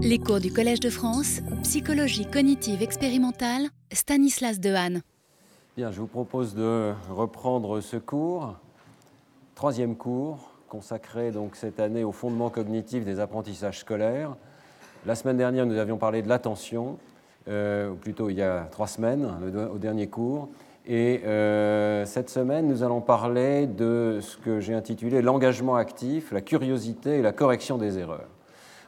Les cours du Collège de France, psychologie cognitive expérimentale, Stanislas Dehaene. Bien, je vous propose de reprendre ce cours, troisième cours, consacré donc cette année au fondement cognitif des apprentissages scolaires. La semaine dernière, nous avions parlé de l'attention, euh, ou plutôt il y a trois semaines, au dernier cours. Et euh, cette semaine, nous allons parler de ce que j'ai intitulé l'engagement actif, la curiosité et la correction des erreurs.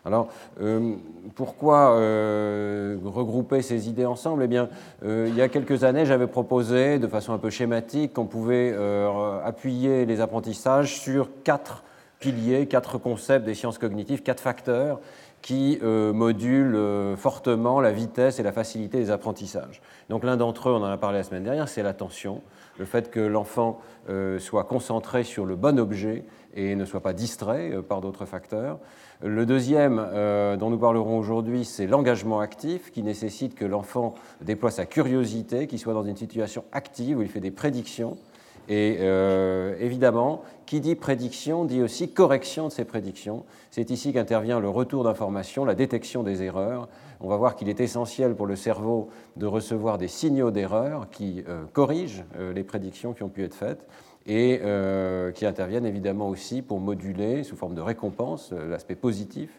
Alors, euh, pourquoi euh, regrouper ces idées ensemble? Eh bien, il y a quelques années, j'avais proposé, de façon un peu schématique, qu'on pouvait appuyer les apprentissages sur quatre piliers, quatre concepts des sciences cognitives, quatre facteurs qui euh, modulent euh, fortement la vitesse et la facilité des apprentissages. Donc l'un d'entre eux, on en a parlé la semaine dernière, c'est l'attention, le fait que l'enfant euh, soit concentré sur le bon objet et ne soit pas distrait par d'autres facteurs. Le deuxième dont nous parlerons aujourd'hui, c'est l'engagement actif qui nécessite que l'enfant déploie sa curiosité, qu'il soit dans une situation active où il fait des prédictions et euh, évidemment, qui dit prédiction dit aussi correction de ces prédictions. C'est ici qu'intervient le retour d'information, la détection des erreurs. On va voir qu'il est essentiel pour le cerveau de recevoir des signaux d'erreur qui euh, corrigent euh, les prédictions qui ont pu être faites et qui interviennent évidemment aussi pour moduler, sous forme de récompense, l'aspect positif,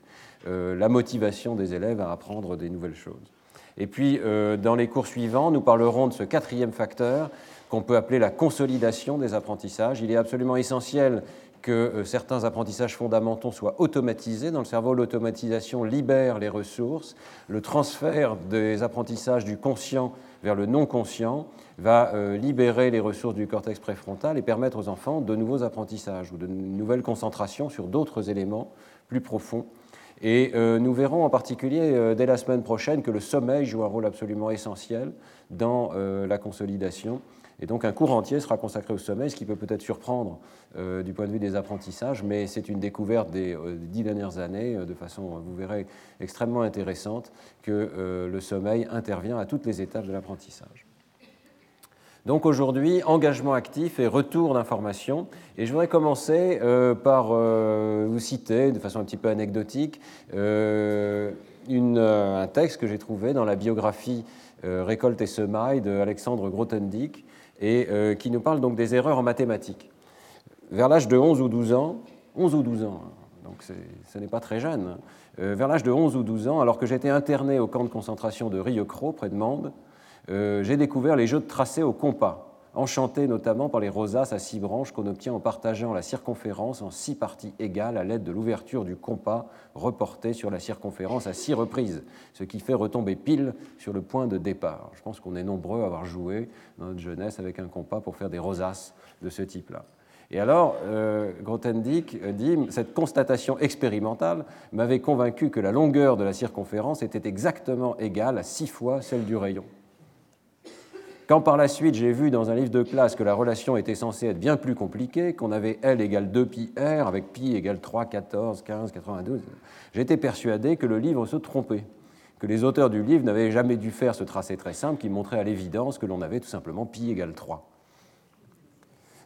la motivation des élèves à apprendre des nouvelles choses. Et puis, dans les cours suivants, nous parlerons de ce quatrième facteur qu'on peut appeler la consolidation des apprentissages. Il est absolument essentiel que euh, certains apprentissages fondamentaux soient automatisés. Dans le cerveau, l'automatisation libère les ressources. Le transfert des apprentissages du conscient vers le non conscient va euh, libérer les ressources du cortex préfrontal et permettre aux enfants de nouveaux apprentissages ou de nouvelles concentrations sur d'autres éléments plus profonds. Et euh, nous verrons en particulier dès la semaine prochaine que le sommeil joue un rôle absolument essentiel dans la consolidation et donc un cours entier sera consacré au sommeil, ce qui peut peut-être surprendre euh, du point de vue des apprentissages, mais c'est une découverte des euh, dix dernières années, euh, de façon, vous verrez, extrêmement intéressante, que le sommeil intervient à toutes les étapes de l'apprentissage. Donc aujourd'hui, engagement actif et retour d'information. Et je voudrais commencer par vous citer, de façon un petit peu anecdotique, un texte que j'ai trouvé dans la biographie Récolte et semailles de Alexandre Grothendieck, et euh, qui nous parle donc des erreurs en mathématiques. Vers l'âge de 11 ou 12 ans, 11 ou 12 ans, hein, donc ce n'est pas très jeune, hein, euh, vers l'âge de 11 ou 12 ans, alors que j'étais interné au camp de concentration de Rieucros, près de Mende, euh, j'ai découvert les jeux de tracé au compas, enchanté notamment par les rosaces à six branches qu'on obtient en partageant la circonférence en six parties égales à l'aide de l'ouverture du compas reporté sur la circonférence à six reprises, ce qui fait retomber pile sur le point de départ. Je pense qu'on est nombreux à avoir joué dans notre jeunesse avec un compas pour faire des rosaces de ce type-là. Et alors, euh, Grothendieck dit cette constatation expérimentale m'avait convaincu que la longueur de la circonférence était exactement égale à six fois celle du rayon. Quand par la suite j'ai vu dans un livre de classe que la relation était censée être bien plus compliquée, qu'on avait L égale 2 pi R avec pi égale 3, 14, 15, 92, j'étais persuadé que le livre se trompait, que les auteurs du livre n'avaient jamais dû faire ce tracé très simple qui montrait à l'évidence que l'on avait tout simplement pi égale 3.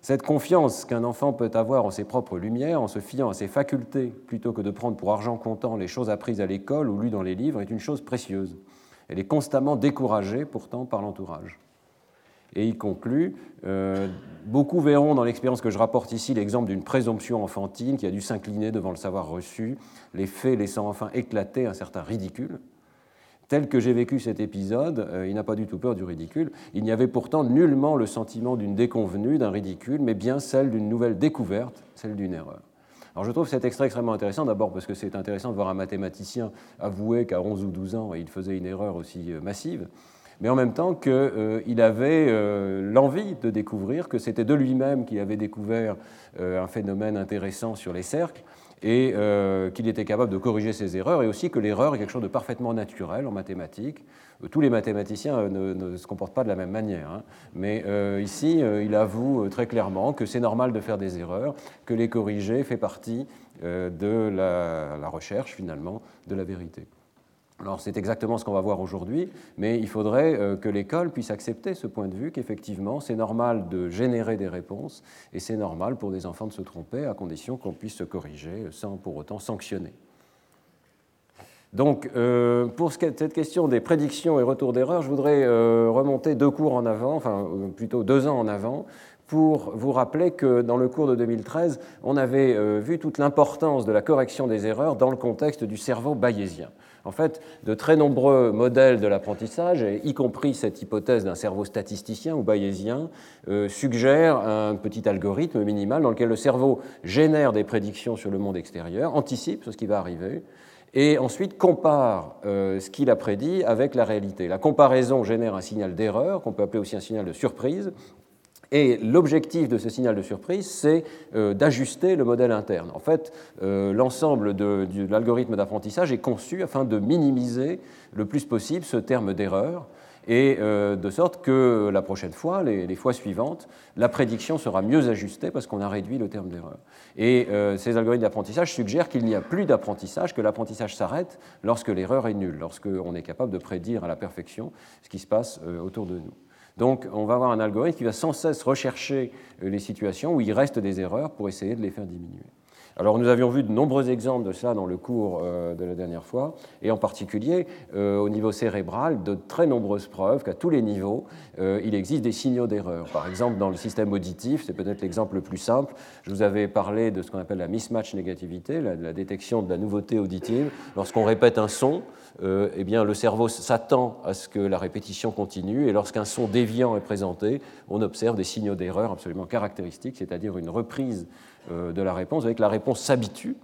Cette confiance qu'un enfant peut avoir en ses propres lumières, en se fiant à ses facultés, plutôt que de prendre pour argent comptant les choses apprises à l'école ou lues dans les livres, est une chose précieuse. Elle est constamment découragée pourtant par l'entourage. Et il conclut euh, Beaucoup verront dans l'expérience que je rapporte ici l'exemple d'une présomption enfantine qui a dû s'incliner devant le savoir reçu, les faits laissant enfin éclater un certain ridicule. Tel que j'ai vécu cet épisode, euh, il n'a pas du tout peur du ridicule. Il n'y avait pourtant nullement le sentiment d'une déconvenue, d'un ridicule, mais bien celle d'une nouvelle découverte, celle d'une erreur. Alors je trouve cet extrait extrêmement intéressant, d'abord parce que c'est intéressant de voir un mathématicien avouer qu'à 11 ou 12 ans, il faisait une erreur aussi euh, massive mais en même temps qu'il euh, avait euh, l'envie de découvrir, que c'était de lui-même qu'il avait découvert euh, un phénomène intéressant sur les cercles, et qu'il était capable de corriger ses erreurs, et aussi que l'erreur est quelque chose de parfaitement naturel en mathématiques. Tous les mathématiciens ne, se comportent pas de la même manière, hein. mais ici, il avoue très clairement que c'est normal de faire des erreurs, que les corriger fait partie de la recherche, finalement, de la vérité. Alors c'est exactement ce qu'on va voir aujourd'hui, mais il faudrait euh, que l'école puisse accepter ce point de vue qu'effectivement c'est normal de générer des réponses et c'est normal pour des enfants de se tromper à condition qu'on puisse se corriger sans pour autant sanctionner. Donc, euh, pour cette question des prédictions et retours d'erreur, je voudrais euh, remonter deux cours en avant, enfin plutôt deux ans en avant, pour vous rappeler que dans le cours de 2013, on avait vu toute l'importance de la correction des erreurs dans le contexte du cerveau bayésien. En fait, de très nombreux modèles de l'apprentissage, y compris cette hypothèse d'un cerveau statisticien ou bayésien, suggèrent un petit algorithme minimal dans lequel le cerveau génère des prédictions sur le monde extérieur, anticipe ce qui va arriver, et ensuite compare euh, ce qu'il a prédit avec la réalité. La comparaison génère un signal d'erreur, qu'on peut appeler aussi un signal de surprise, et l'objectif de ce signal de surprise, c'est euh, d'ajuster le modèle interne. En fait, euh, l'ensemble de, l'algorithme d'apprentissage est conçu afin de minimiser le plus possible ce terme d'erreur, et euh, de sorte que la prochaine fois, les, fois suivantes, la prédiction sera mieux ajustée parce qu'on a réduit le terme d'erreur. Et ces algorithmes d'apprentissage suggèrent qu'il n'y a plus d'apprentissage, que l'apprentissage s'arrête lorsque l'erreur est nulle, lorsqu'on est capable de prédire à la perfection ce qui se passe autour de nous. Donc on va avoir un algorithme qui va sans cesse rechercher les situations où il reste des erreurs pour essayer de les faire diminuer. Alors nous avions vu de nombreux exemples de cela dans le cours euh, de la dernière fois, et en particulier euh, au niveau cérébral, de très nombreuses preuves qu'à tous les niveaux, euh, il existe des signaux d'erreur. Par exemple, dans le système auditif, c'est peut-être l'exemple le plus simple, je vous avais parlé de ce qu'on appelle la mismatch négativité, la détection de la nouveauté auditive. Lorsqu'on répète un son, eh bien, le cerveau s'attend à ce que la répétition continue, et lorsqu'un son déviant est présenté, on observe des signaux d'erreur absolument caractéristiques, c'est-à-dire une reprise euh, de la réponse, avec la réponse s'habitue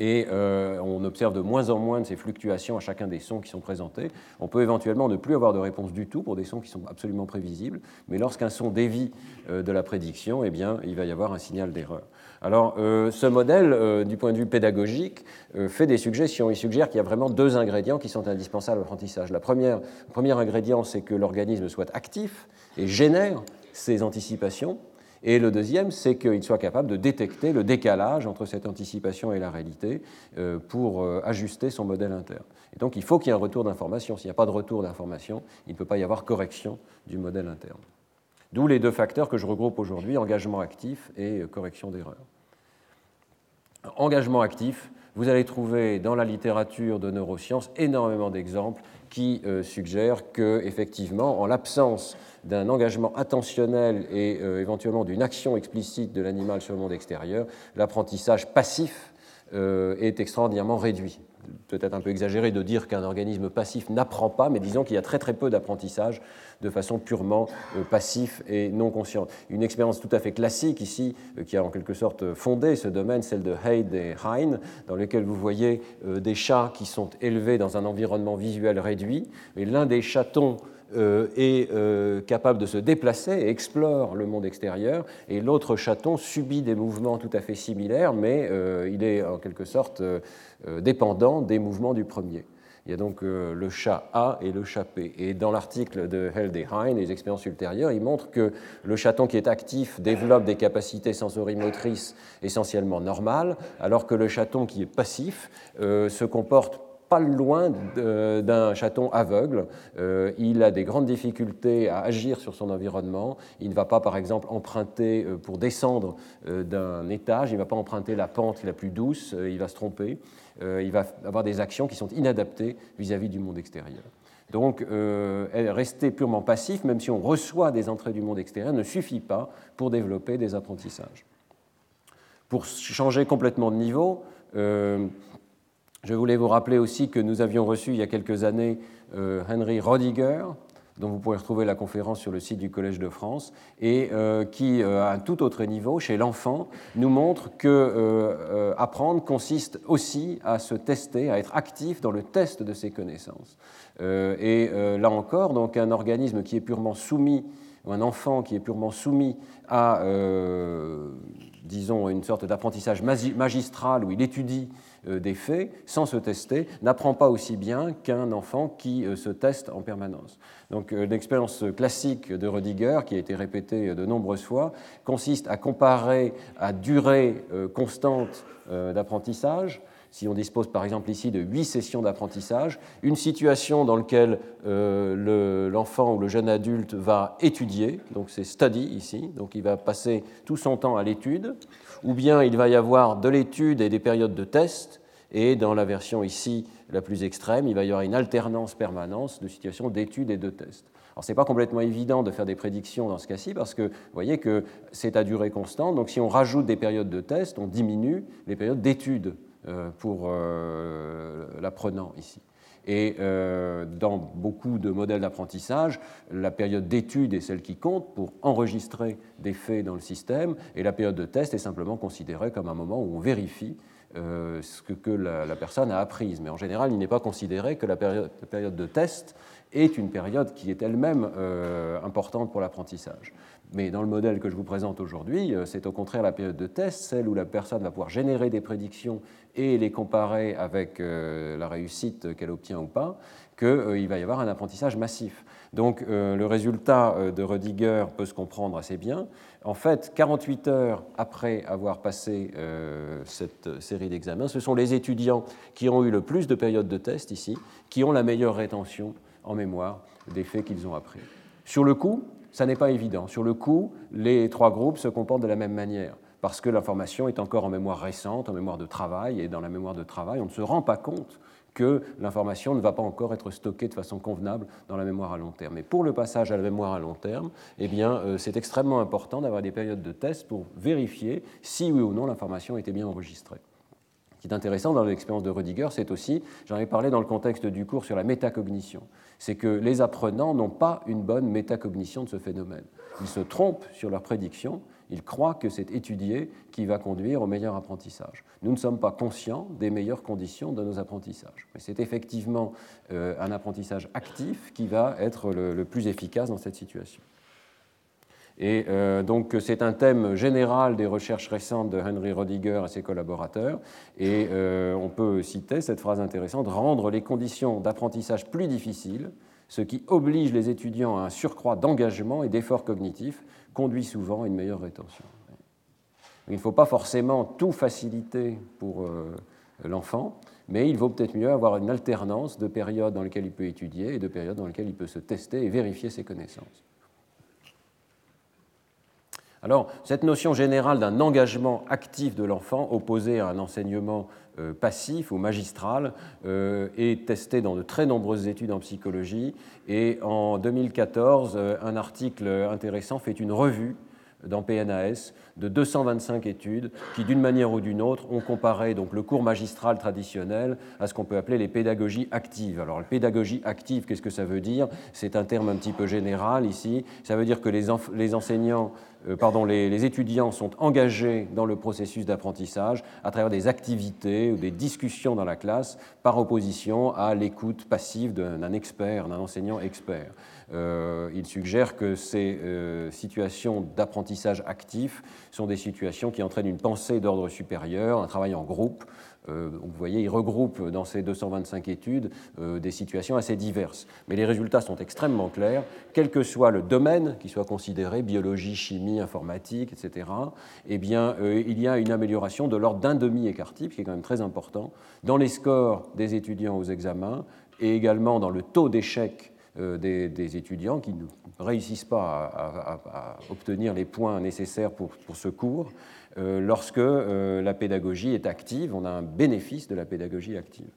et euh, on observe de moins en moins de ces fluctuations à chacun des sons qui sont présentés. On peut éventuellement ne plus avoir de réponse du tout pour des sons qui sont absolument prévisibles, mais lorsqu'un son dévie euh, de la prédiction, eh bien, il va y avoir un signal d'erreur. Alors, ce modèle, du point de vue pédagogique, fait des suggestions. Il suggère qu'il y a vraiment deux ingrédients qui sont indispensables à l'apprentissage. La première, le premier ingrédient, c'est que l'organisme soit actif et génère ces anticipations. Et le deuxième, c'est qu'il soit capable de détecter le décalage entre cette anticipation et la réalité euh, pour euh, ajuster son modèle interne. Et donc il faut qu'il y ait un retour d'information. S'il n'y a pas de retour d'information, il ne peut pas y avoir correction du modèle interne. D'où les deux facteurs que je regroupe aujourd'hui, engagement actif et euh, correction d'erreur. Engagement actif, vous allez trouver dans la littérature de neurosciences énormément d'exemples qui suggèrent que, effectivement, en l'absence d'un engagement attentionnel et euh, éventuellement d'une action explicite de l'animal sur le monde extérieur, l'apprentissage passif euh, est extraordinairement réduit. Peut-être un peu exagéré de dire qu'un organisme passif n'apprend pas, mais disons qu'il y a très très peu d'apprentissage de façon purement euh, passif et non consciente. Une expérience tout à fait classique ici, qui a en quelque sorte fondé ce domaine, celle de Haid et Hein, dans lequel vous voyez des chats qui sont élevés dans un environnement visuel réduit, et l'un des chatons euh, est euh, capable de se déplacer et explore le monde extérieur, et l'autre chaton subit des mouvements tout à fait similaires, mais euh, il est en quelque sorte dépendant des mouvements du premier. Il y a donc le chat A et le chat P. Et dans l'article de Held et les expériences ultérieures, il montre que le chaton qui est actif développe des capacités sensorimotrices essentiellement normales, alors que le chaton qui est passif se comporte pas loin d'un chaton aveugle. Euh, il a des grandes difficultés à agir sur son environnement. Il ne va pas, par exemple, emprunter euh, pour descendre euh, d'un étage, il ne va pas emprunter la pente la plus douce, il va se tromper. Il va avoir des actions qui sont inadaptées vis-à-vis du monde extérieur. Donc, rester purement passif, même si on reçoit des entrées du monde extérieur, ne suffit pas pour développer des apprentissages. Pour changer complètement de niveau, je voulais vous rappeler aussi que nous avions reçu il y a quelques années euh, Henry Rodiger, dont vous pourrez retrouver la conférence sur le site du Collège de France, et euh, qui, euh, à un tout autre niveau, chez l'enfant, nous montre que apprendre consiste aussi à se tester, à être actif dans le test de ses connaissances. et là encore, donc un organisme qui est purement soumis, un enfant qui est purement soumis à, disons, une sorte d'apprentissage magistral où il étudie euh, des faits sans se tester n'apprend pas aussi bien qu'un enfant qui euh, se teste en permanence. Donc euh, l'expérience classique de Rediger, qui a été répétée de nombreuses fois, consiste à comparer à durée constante d'apprentissage si on dispose par exemple ici de huit sessions d'apprentissage, une situation dans laquelle l'enfant ou le jeune adulte va étudier, donc c'est study ici, donc il va passer tout son temps à l'étude, ou bien il va y avoir de l'étude et des périodes de test, Et dans la version ici la plus extrême, il va y avoir une alternance permanente de situations d'études et de tests. Alors, ce n'est pas complètement évident de faire des prédictions dans ce cas-ci parce que vous voyez que c'est à durée constante. Donc, si on rajoute des périodes de tests, on diminue les périodes d'études euh, pour euh, l'apprenant ici. Et euh, dans beaucoup de modèles d'apprentissage, la période d'étude est celle qui compte pour enregistrer des faits dans le système, et la période de test est simplement considérée comme un moment où on vérifie euh, ce que, la, personne a appris. Mais en général, il n'est pas considéré que la période, de test est une période qui est elle-même euh, importante pour l'apprentissage. Mais dans le modèle que je vous présente aujourd'hui, c'est au contraire la période de test, celle où la personne va pouvoir générer des prédictions et les comparer avec euh, la réussite qu'elle obtient ou pas, qu'il euh, va y avoir un apprentissage massif. Donc euh, le résultat de Rediger peut se comprendre assez bien. En fait, 48 heures après avoir passé cette série d'examens, ce sont les étudiants qui ont eu le plus de périodes de test ici, qui ont la meilleure rétention en mémoire des faits qu'ils ont appris. Sur le coup, ça n'est pas évident. Sur le coup, les trois groupes se comportent de la même manière parce que l'information est encore en mémoire récente, en mémoire de travail, et dans la mémoire de travail, on ne se rend pas compte que l'information ne va pas encore être stockée de façon convenable dans la mémoire à long terme. Mais pour le passage à la mémoire à long terme, eh euh, c'est extrêmement important d'avoir des périodes de test pour vérifier si oui ou non l'information était bien enregistrée. Qui est intéressant dans l'expérience de Rudiger, c'est aussi, j'en ai parlé dans le contexte du cours sur la métacognition, c'est que les apprenants n'ont pas une bonne métacognition de ce phénomène. Ils se trompent sur leurs prédictions il croit que c'est étudier qui va conduire au meilleur apprentissage. Nous ne sommes pas conscients des meilleures conditions de nos apprentissages. Mais c'est effectivement euh, un apprentissage actif qui va être le, plus efficace dans cette situation. Et euh, donc c'est un thème général des recherches récentes de Henry Rodiger et ses collaborateurs. Et euh, on peut citer cette phrase intéressante rendre les conditions d'apprentissage plus difficiles, ce qui oblige les étudiants à un surcroît d'engagement et d'efforts cognitifs conduit souvent à une meilleure rétention. Il ne faut pas forcément tout faciliter pour euh, l'enfant, mais il vaut peut-être mieux avoir une alternance de périodes dans lesquelles il peut étudier et de périodes dans lesquelles il peut se tester et vérifier ses connaissances. Alors, cette notion générale d'un engagement actif de l'enfant opposé à un enseignement euh, passif ou magistral euh, est testée dans de très nombreuses études en psychologie. Et en 2014, euh, un article intéressant fait une revue dans PNAS de 225 études qui, d'une manière ou d'une autre, ont comparé donc, le cours magistral traditionnel à ce qu'on peut appeler les pédagogies actives. Alors, la pédagogie active, qu'est-ce que ça veut dire? C'est un terme un petit peu général ici. Ça veut dire que les, les enseignants euh, pardon, les, étudiants sont engagés dans le processus d'apprentissage à travers des activités ou des discussions dans la classe par opposition à l'écoute passive d'un expert, d'un enseignant expert. Euh, il suggère que ces euh, situations d'apprentissage actif sont des situations qui entraînent une pensée d'ordre supérieur, un travail en groupe. Euh, vous voyez, il regroupe dans ces 225 études des situations assez diverses. Mais les résultats sont extrêmement clairs, quel que soit le domaine qui soit considéré, biologie, chimie, informatique, etc., eh bien, il y a une amélioration de l'ordre d'un demi-écart type, qui est quand même très important, dans les scores des étudiants aux examens et également dans le taux d'échec euh, des, étudiants qui ne réussissent pas à, obtenir les points nécessaires pour, ce cours. Euh, lorsque euh, la pédagogie est active, on a un bénéfice de la pédagogie active.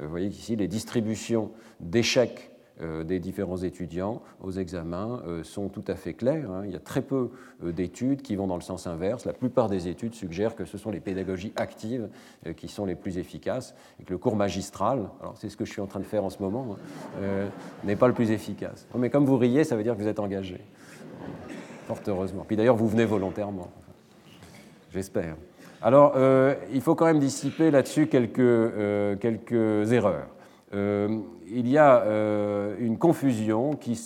Vous voyez ici les distributions d'échecs euh, des différents étudiants aux examens euh, sont tout à fait clairs. Hein. Il y a très peu euh, d'études qui vont dans le sens inverse. La plupart des études suggèrent que ce sont les pédagogies actives qui sont les plus efficaces et que le cours magistral, alors c'est ce que je suis en train de faire en ce moment, hein, n'est pas le plus efficace. Mais comme vous riez, ça veut dire que vous êtes engagé. Fort heureusement. Puis d'ailleurs, vous venez volontairement. J'espère. Alors, il faut quand même dissiper là-dessus quelques, quelques erreurs. Euh, il y a euh, une confusion qui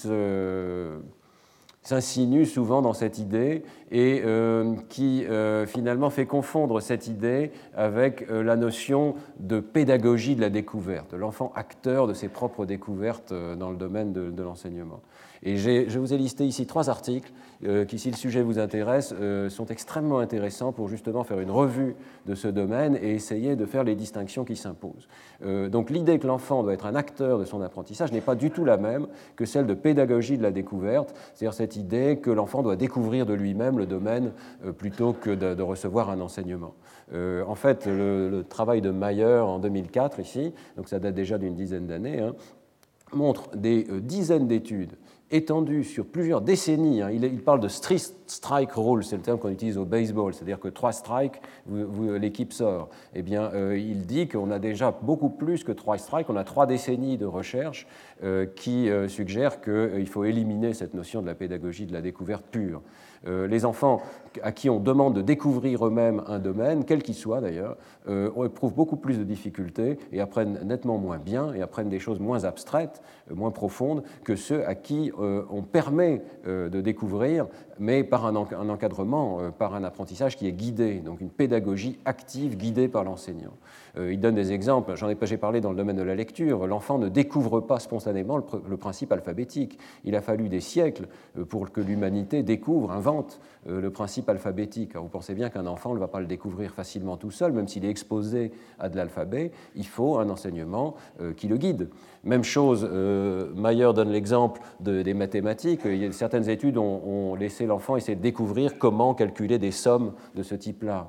s'insinue souvent dans cette idée et euh, qui finalement fait confondre cette idée avec la notion de pédagogie de la découverte, de l'enfant acteur de ses propres découvertes dans le domaine de l'enseignement. Et je vous ai listé ici trois articles euh, qui, si le sujet vous intéresse, euh, sont extrêmement intéressants pour justement faire une revue de ce domaine et essayer de faire les distinctions qui s'imposent. Euh, donc l'idée que l'enfant doit être un acteur de son apprentissage n'est pas du tout la même que celle de pédagogie de la découverte, c'est-à-dire cette idée que l'enfant doit découvrir de lui-même le domaine plutôt que de, recevoir un enseignement. en fait, le, travail de Mayer en 2004 ici, donc ça date déjà d'une dizaine d'années, hein, montre des dizaines d'études étendu sur plusieurs décennies. Hein. Il, parle de strike rule, c'est le terme qu'on utilise au baseball, c'est-à-dire que trois strikes, l'équipe sort. Eh bien, euh, il dit qu'on a déjà beaucoup plus que trois strikes, on a trois décennies de recherche euh, qui euh, suggèrent qu'il faut éliminer cette notion de la pédagogie de la découverte pure. les enfants à qui on demande de découvrir eux-mêmes un domaine, quel qu'il soit d'ailleurs, euh, éprouvent beaucoup plus de difficultés et apprennent nettement moins bien et apprennent des choses moins abstraites, euh, moins profondes que ceux à qui euh, on permet de découvrir, mais par un, encadrement, par un apprentissage qui est guidé, donc une pédagogie active guidée par l'enseignant. il donne des exemples, j'en ai pas parlé dans le domaine de la lecture, l'enfant ne découvre pas spontanément le, principe alphabétique. Il a fallu des siècles pour que l'humanité découvre, invente le principe alphabétique. vous pensez bien qu'un enfant ne va pas le découvrir facilement tout seul, même s'il est exposé à de l'alphabet, il faut un enseignement euh, qui le guide. Même chose, euh, Mayer donne l'exemple des mathématiques. certaines études ont, laissé l'enfant essayer de découvrir comment calculer des sommes de ce type-là,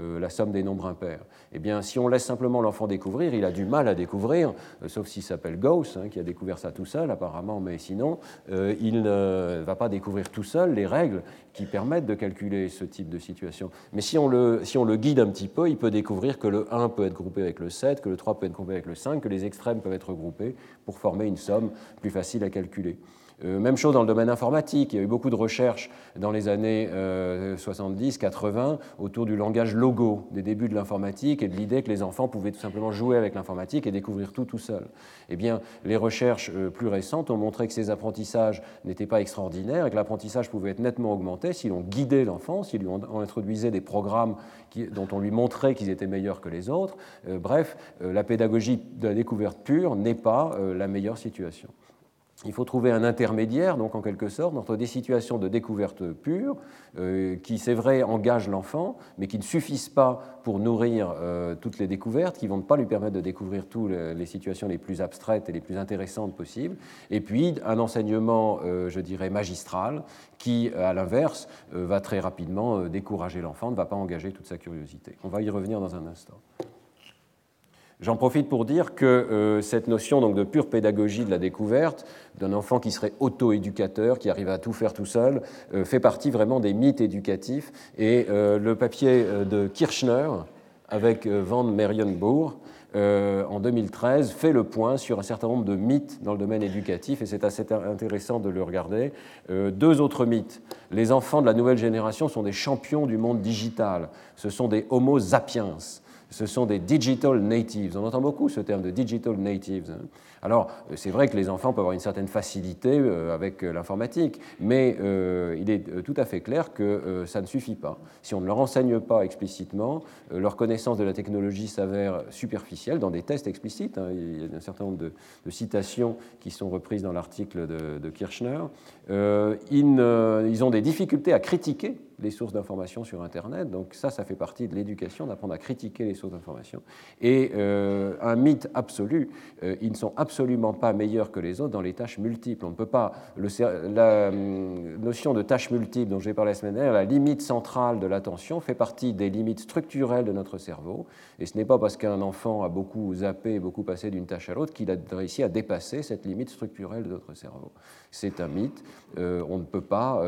euh, la somme des nombres impairs. Eh bien, si on laisse simplement l'enfant découvrir, il a du mal à découvrir, sauf s'il s'appelle Gauss, hein, qui a découvert ça tout seul apparemment, mais sinon, il ne va pas découvrir tout seul les règles qui permettent de calculer ce type de situation. Mais si on, le, si on le guide un petit peu, il peut découvrir que le 1 peut être groupé avec le 7, que le 3 peut être groupé avec le 5, que les extrêmes peuvent être groupés pour former une somme plus facile à calculer. Euh, même chose dans le domaine informatique. Il y a eu beaucoup de recherches dans les années 70-80 euh, autour du langage logo, des débuts de l'informatique et de l'idée que les enfants pouvaient tout simplement jouer avec l'informatique et découvrir tout tout seul. Eh bien, les recherches euh, plus récentes ont montré que ces apprentissages n'étaient pas extraordinaires et que l'apprentissage pouvait être nettement augmenté si l'on guidait l'enfant, si l'on introduisait des programmes dont on lui montrait qu'ils étaient meilleurs que les autres. bref, la pédagogie de la découverte pure n'est pas la meilleure situation. Il faut trouver un intermédiaire, donc en quelque sorte, entre des situations de découverte pure, euh, qui, c'est vrai, engagent l'enfant, mais qui ne suffisent pas pour nourrir euh, toutes les découvertes, qui ne vont pas lui permettre de découvrir toutes les situations les plus abstraites et les plus intéressantes possibles, et puis un enseignement, euh, je dirais, magistral, qui, à l'inverse, va très rapidement décourager l'enfant, ne va pas engager toute sa curiosité. On va y revenir dans un instant. J'en profite pour dire que euh, cette notion donc, de pure pédagogie de la découverte, d'un enfant qui serait auto-éducateur, qui arrive à tout faire tout seul, euh, fait partie vraiment des mythes éducatifs. Et euh, le papier de Kirchner, avec Van Merienbourg, en 2013, fait le point sur un certain nombre de mythes dans le domaine éducatif, et c'est assez intéressant de le regarder. deux autres mythes. Les enfants de la nouvelle génération sont des champions du monde digital. Ce sont des homo sapiens ce sont des digital natives. On entend beaucoup ce terme de digital natives. Alors, euh, c'est vrai que les enfants peuvent avoir une certaine facilité euh, avec euh, l'informatique, mais il est tout à fait clair que ça ne suffit pas. Si on ne leur enseigne pas explicitement, leur connaissance de la technologie s'avère superficielle dans des tests explicites. Hein. Il y a un certain nombre de, citations qui sont reprises dans l'article de, Kirchner. Ils ont des difficultés à critiquer les sources d'information sur Internet. Donc ça, ça fait partie de l'éducation, d'apprendre à critiquer les sources d'information. Et euh, un mythe absolu, euh, ils ne sont absolument pas meilleurs que les autres dans les tâches multiples. On ne peut pas... La notion de tâches multiples dont j'ai parlé la semaine dernière, la limite centrale de l'attention fait partie des limites structurelles de notre cerveau. Et ce n'est pas parce qu'un enfant a beaucoup zappé, beaucoup passé d'une tâche à l'autre qu'il a réussi à dépasser cette limite structurelle de notre cerveau. C'est un mythe. Euh, on ne peut pas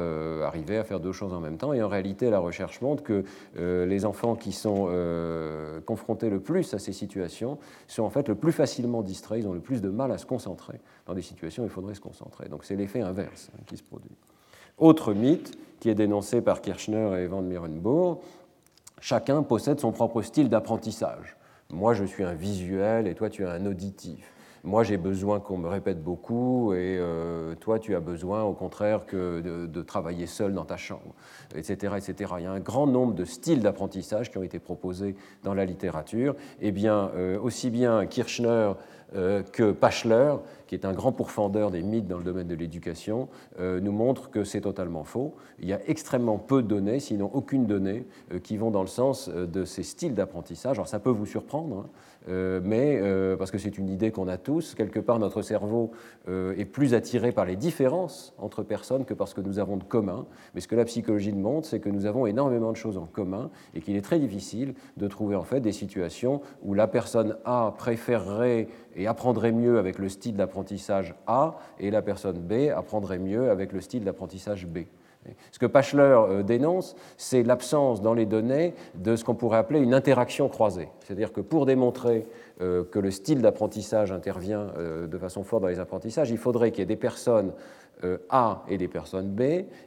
arriver à faire deux choses en même temps. Et en réalité, la recherche montre que euh, les enfants qui sont euh, confrontés le plus à ces situations sont en fait le plus facilement distraits, ils ont le plus de mal à se concentrer dans des situations où il faudrait se concentrer. Donc c'est l'effet inverse hein, qui se produit. Autre mythe qui est dénoncé par Kirchner et Van Mierenbourg, chacun possède son propre style d'apprentissage. Moi, je suis un visuel et toi, tu es un auditif moi j'ai besoin qu'on me répète beaucoup et euh, toi tu as besoin au contraire que de, travailler seul dans ta chambre, etc., etc. Il y a un grand nombre de styles d'apprentissage qui ont été proposés dans la littérature. Eh bien, euh, aussi bien Kirchner euh, que Pachler, qui est un grand pourfendeur des mythes dans le domaine de l'éducation, nous montre que c'est totalement faux. Il y a extrêmement peu de données, sinon aucune donnée, qui vont dans le sens de ces styles d'apprentissage. Alors ça peut vous surprendre, hein, euh, mais euh, parce que c'est une idée qu'on a tous, quelque part notre cerveau euh, est plus attiré par les différences entre personnes que par ce que nous avons de commun. Mais ce que la psychologie montre, c'est que nous avons énormément de choses en commun et qu'il est très difficile de trouver en fait des situations où la personne A préférerait et apprendrait mieux avec le style d'apprentissage A et la personne B apprendrait mieux avec le style d'apprentissage B. Ce que Pachler euh, dénonce, c'est l'absence dans les données de ce qu'on pourrait appeler une interaction croisée. C'est-à-dire que pour démontrer euh, que le style d'apprentissage intervient euh, de façon forte dans les apprentissages, il faudrait qu'il y ait des personnes A et des personnes B,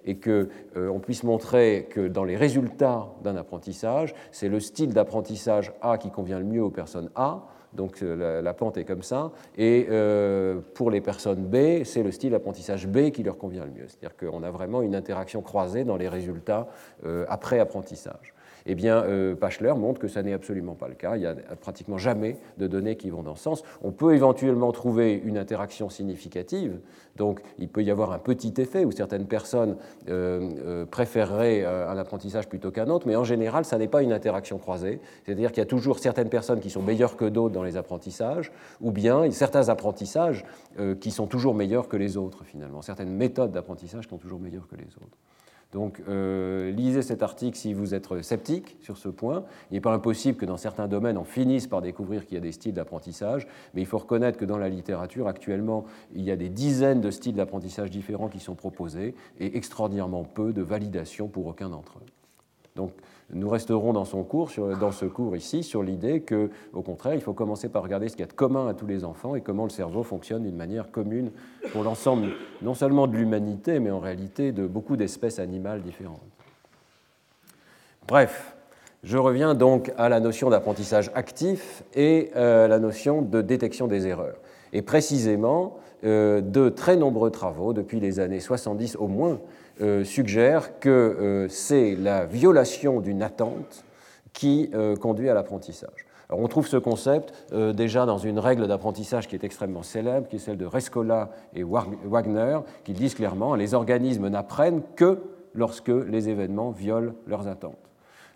et qu'on puisse montrer que dans les résultats d'un apprentissage, c'est le style d'apprentissage A qui convient le mieux aux personnes A, donc euh, la, pente est comme ça. Et euh, pour les personnes B, c'est le style apprentissage B qui leur convient le mieux. C'est-à-dire qu'on a vraiment une interaction croisée dans les résultats euh, après apprentissage. Eh bien, euh, Pachler montre que ça n'est absolument pas le cas. Il n'y a pratiquement jamais de données qui vont dans ce sens. On peut éventuellement trouver une interaction significative. Donc, il peut y avoir un petit effet où certaines personnes euh, euh, préféreraient un apprentissage plutôt qu'un autre, mais en général, ça n'est pas une interaction croisée. C'est-à-dire qu'il y a toujours certaines personnes qui sont meilleures que d'autres dans les apprentissages, ou bien certains apprentissages qui sont toujours meilleurs que les autres, finalement. Certaines méthodes d'apprentissage qui sont toujours meilleures que les autres. Donc euh, lisez cet article si vous êtes sceptique sur ce point. Il n'est pas impossible que dans certains domaines on finisse par découvrir qu'il y a des styles d'apprentissage, mais il faut reconnaître que dans la littérature actuellement il y a des dizaines de styles d'apprentissage différents qui sont proposés et extraordinairement peu de validation pour aucun d'entre eux. Donc nous resterons dans, son cours, dans ce cours ici sur l'idée que, au contraire, il faut commencer par regarder ce qu'il y a de commun à tous les enfants et comment le cerveau fonctionne d'une manière commune pour l'ensemble, non seulement de l'humanité, mais en réalité de beaucoup d'espèces animales différentes. Bref, je reviens donc à la notion d'apprentissage actif et euh, la notion de détection des erreurs. Et précisément, euh, de très nombreux travaux, depuis les années 70 au moins, suggère que euh, c'est la violation d'une attente qui euh, conduit à l'apprentissage. on trouve ce concept déjà dans une règle d'apprentissage qui est extrêmement célèbre, qui est celle de Rescola et Wagner, qui disent clairement les organismes n'apprennent que lorsque les événements violent leurs attentes.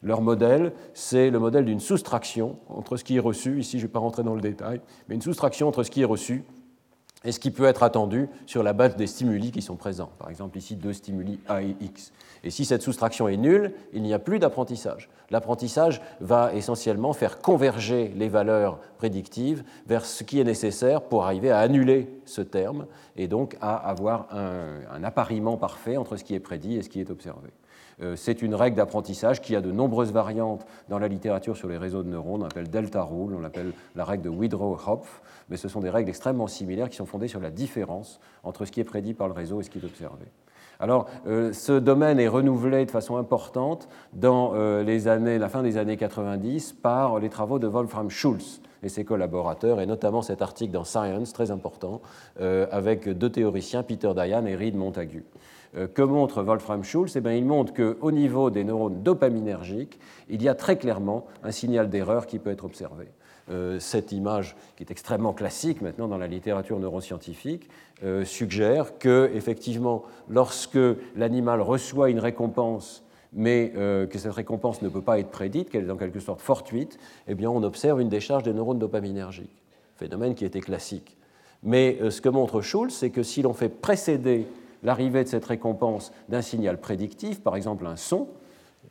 Leur modèle, c'est le modèle d'une soustraction entre ce qui est reçu, ici je ne vais pas rentrer dans le détail, mais une soustraction entre ce qui est reçu et ce qui peut être attendu sur la base des stimuli qui sont présents. Par exemple, ici, deux stimuli A et X. Et si cette soustraction est nulle, il n'y a plus d'apprentissage. L'apprentissage va essentiellement faire converger les valeurs prédictives vers ce qui est nécessaire pour arriver à annuler ce terme et donc à avoir un, un appariement parfait entre ce qui est prédit et ce qui est observé. Euh, c'est une règle d'apprentissage qui a de nombreuses variantes dans la littérature sur les réseaux de neurones. On l'appelle Delta Rule, on l'appelle la règle de Widrow-Hopf, mais ce sont des règles extrêmement similaires qui sont fondées sur la différence entre ce qui est prédit par le réseau et ce qui est observé. Alors, euh, ce domaine est renouvelé de façon importante dans euh, les années, la fin des années 90 par les travaux de Wolfram Schulz et ses collaborateurs, et notamment cet article dans Science, très important, avec deux théoriciens, Peter Dayan et Reed Montagu. Euh, que montre Wolfram Schulz? Eh Il montre qu'au niveau des neurones dopaminergiques, il y a très clairement un signal d'erreur qui peut être observé. Euh, cette image, qui est extrêmement classique maintenant dans la littérature neuroscientifique, euh, suggère que, effectivement, lorsque l'animal reçoit une récompense mais que cette récompense ne peut pas être prédite, qu'elle est en quelque sorte fortuite, eh bien on observe une décharge des neurones dopaminergiques, phénomène qui était classique. Mais ce que montre Schulz, c'est que si l'on fait précéder l'arrivée de cette récompense d'un signal prédictif, par exemple un son,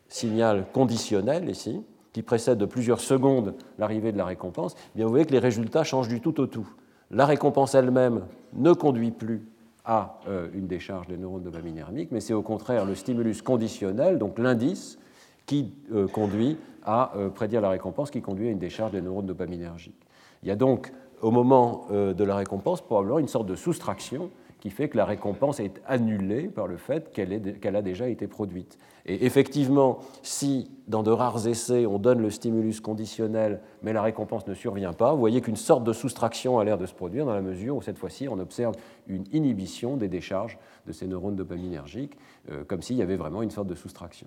signal conditionnel ici, qui précède de plusieurs secondes l'arrivée de la récompense, eh bien vous voyez que les résultats changent du tout au tout. La récompense elle-même ne conduit plus à euh, une décharge des neurones dopaminergiques, mais c'est au contraire le stimulus conditionnel, donc l'indice, qui euh, conduit à euh, prédire la récompense, qui conduit à une décharge des neurones dopaminergiques. Il y a donc, au moment de la récompense, probablement une sorte de soustraction qui fait que la récompense est annulée par le fait qu'elle a déjà été produite. Et effectivement, si dans de rares essais on donne le stimulus conditionnel mais la récompense ne survient pas, vous voyez qu'une sorte de soustraction a l'air de se produire dans la mesure où cette fois-ci on observe une inhibition des décharges de ces neurones dopaminergiques, euh, comme s'il y avait vraiment une sorte de soustraction.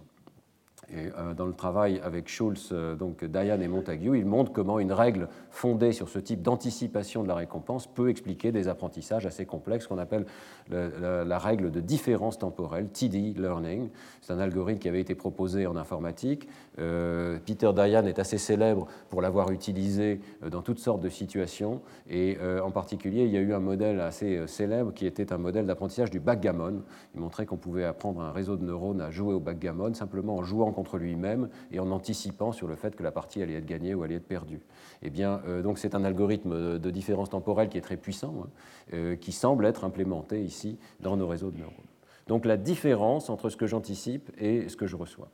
Euh, dans le travail avec Schulz, euh, donc Diane et Montague, ils montrent comment une règle fondée sur ce type d'anticipation de la récompense peut expliquer des apprentissages assez complexes qu'on appelle la, règle de différence temporelle, TD Learning. C'est un algorithme qui avait été proposé en informatique. Euh, Peter Diane est assez célèbre pour l'avoir utilisé dans toutes sortes de situations. Et en particulier, il y a eu un modèle assez célèbre qui était un modèle d'apprentissage du backgammon. Il montrait qu'on pouvait apprendre un réseau de neurones à jouer au backgammon simplement en jouant contre lui-même et en anticipant sur le fait que la partie allait être gagnée ou allait être perdue. Eh bien, euh, donc c'est un algorithme de différence temporelle qui est très puissant, hein, euh, qui semble être implémenté ici dans nos réseaux de neurones. Donc la différence entre ce que j'anticipe et ce que je reçois.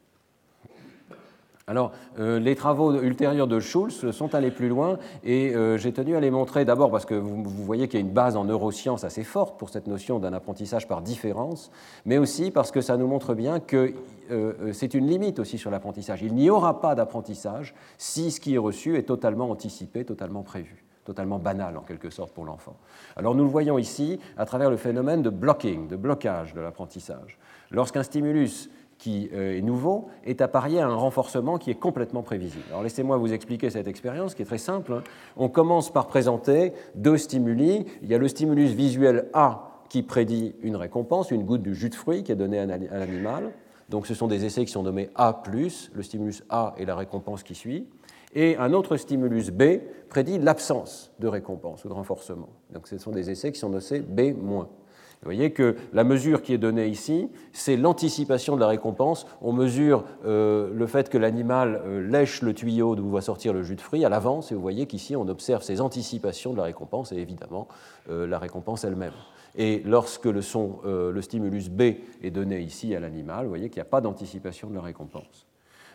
Alors, euh, les travaux ultérieurs de Schulz sont allés plus loin et j'ai tenu à les montrer d'abord parce que vous, voyez qu'il y a une base en neurosciences assez forte pour cette notion d'un apprentissage par différence, mais aussi parce que ça nous montre bien que euh, c'est une limite aussi sur l'apprentissage. Il n'y aura pas d'apprentissage si ce qui est reçu est totalement anticipé, totalement prévu totalement banal en quelque sorte pour l'enfant. Alors nous le voyons ici à travers le phénomène de blocking, de blocage de l'apprentissage. Lorsqu'un stimulus qui euh, est nouveau est apparié à un renforcement qui est complètement prévisible. Alors laissez-moi vous expliquer cette expérience qui est très simple. Hein. On commence par présenter deux stimuli. Il y a le stimulus visuel A qui prédit une récompense, une goutte du jus de fruit qui est donnée à l'animal. Donc ce sont des essais qui sont nommés A+, le stimulus A est la récompense qui suit. Et un autre stimulus B prédit l'absence de récompense ou de renforcement. Donc ce sont des essais qui sont nommés B-. Vous voyez que la mesure qui est donnée ici, c'est l'anticipation de la récompense. On mesure euh, le fait que l'animal euh, lèche le tuyau d'où va sortir le jus de fruits à l'avance, et vous voyez qu'ici on observe ces anticipations de la récompense, et évidemment euh, la récompense elle-même. Et lorsque le, son, le stimulus B est donné ici à l'animal, vous voyez qu'il n'y a pas d'anticipation de la récompense.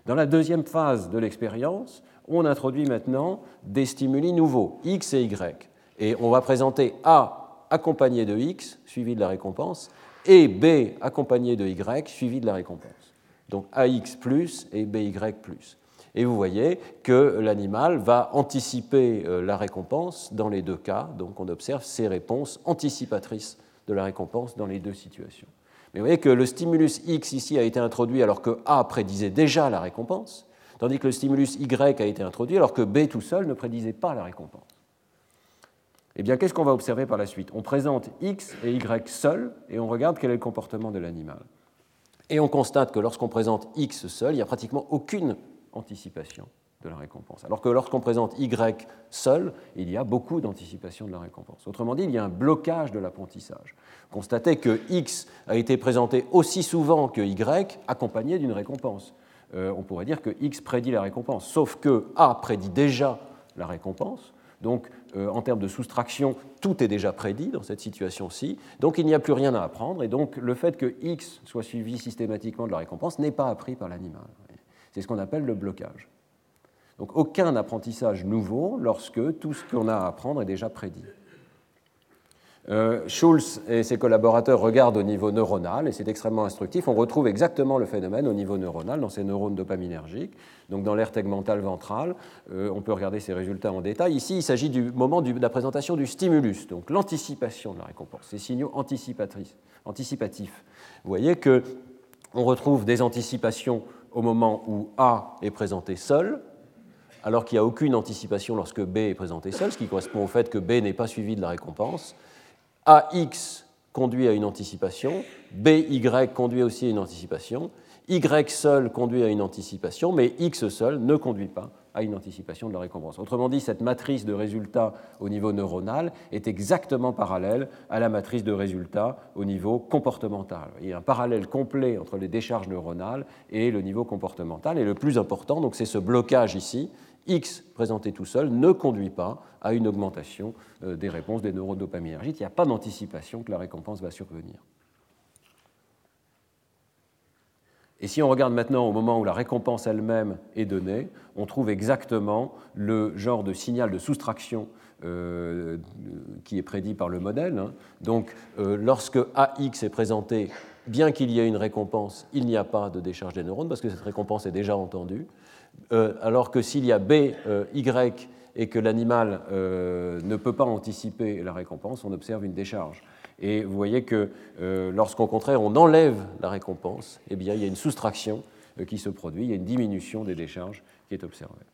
Dans la deuxième phase de l'expérience, on introduit maintenant des stimuli nouveaux, X et Y. Et on va présenter A accompagné de x suivi de la récompense, et b accompagné de y suivi de la récompense. Donc ax plus et by plus. Et vous voyez que l'animal va anticiper euh, la récompense dans les deux cas, donc on observe ces réponses anticipatrices de la récompense dans les deux situations. Mais vous voyez que le stimulus X ici a été introduit alors que A prédisait déjà la récompense, tandis que le stimulus Y a été introduit alors que B tout seul ne prédisait pas la récompense. Eh bien, qu'est-ce qu'on va observer par la suite? On présente X et Y seuls et on regarde quel est le comportement de l'animal. Et on constate que lorsqu'on présente X seul, il n'y a pratiquement aucune anticipation de la récompense. Alors que lorsqu'on présente Y seul, il y a beaucoup d'anticipation de la récompense. Autrement dit, il y a un blocage de l'apprentissage. Constatez que X a été présenté aussi souvent que Y, accompagné d'une récompense. Euh, on pourrait dire que X prédit la récompense, sauf que A prédit déjà la récompense, donc, euh, en termes de soustraction, tout est déjà prédit dans cette situation-ci. Donc, il n'y a plus rien à apprendre. Et donc, le fait que X soit suivi systématiquement de la récompense n'est pas appris par l'animal. C'est ce qu'on appelle le blocage. Donc, aucun apprentissage nouveau lorsque tout ce qu'on a à apprendre est déjà prédit. Euh, Schulz et ses collaborateurs regardent au niveau neuronal et c'est extrêmement instructif. On retrouve exactement le phénomène au niveau neuronal dans ces neurones dopaminergiques, donc dans l'aire tegmentale ventrale. Euh, on peut regarder ces résultats en détail. Ici, il s'agit du moment de la présentation du stimulus, donc l'anticipation de la récompense, ces signaux anticipatifs. Vous voyez que on retrouve des anticipations au moment où A est présenté seul, alors qu'il n'y a aucune anticipation lorsque B est présenté seul, ce qui correspond au fait que B n'est pas suivi de la récompense. AX conduit à une anticipation, BY conduit aussi à une anticipation, Y seul conduit à une anticipation, mais X seul ne conduit pas à une anticipation de la récompense. Autrement dit, cette matrice de résultats au niveau neuronal est exactement parallèle à la matrice de résultats au niveau comportemental. Il y a un parallèle complet entre les décharges neuronales et le niveau comportemental. Et le plus important, donc, c'est ce blocage ici, X présenté tout seul ne conduit pas à une augmentation euh, des réponses des neurodopaminergiques. Il n'y a pas d'anticipation que la récompense va survenir. Et si on regarde maintenant au moment où la récompense elle-même est donnée, on trouve exactement le genre de signal de soustraction euh, qui est prédit par le modèle. Hein. Donc, euh, lorsque AX est présenté, bien qu'il y ait une récompense, il n'y a pas de décharge des neurones parce que cette récompense est déjà entendue. Euh, alors que s'il y a B, euh, Y et que l'animal ne peut pas anticiper la récompense, on observe une décharge. Et vous voyez que lorsqu'au contraire on enlève la récompense, eh bien, il y a une soustraction qui se produit. Il y a une diminution des décharges qui est observée.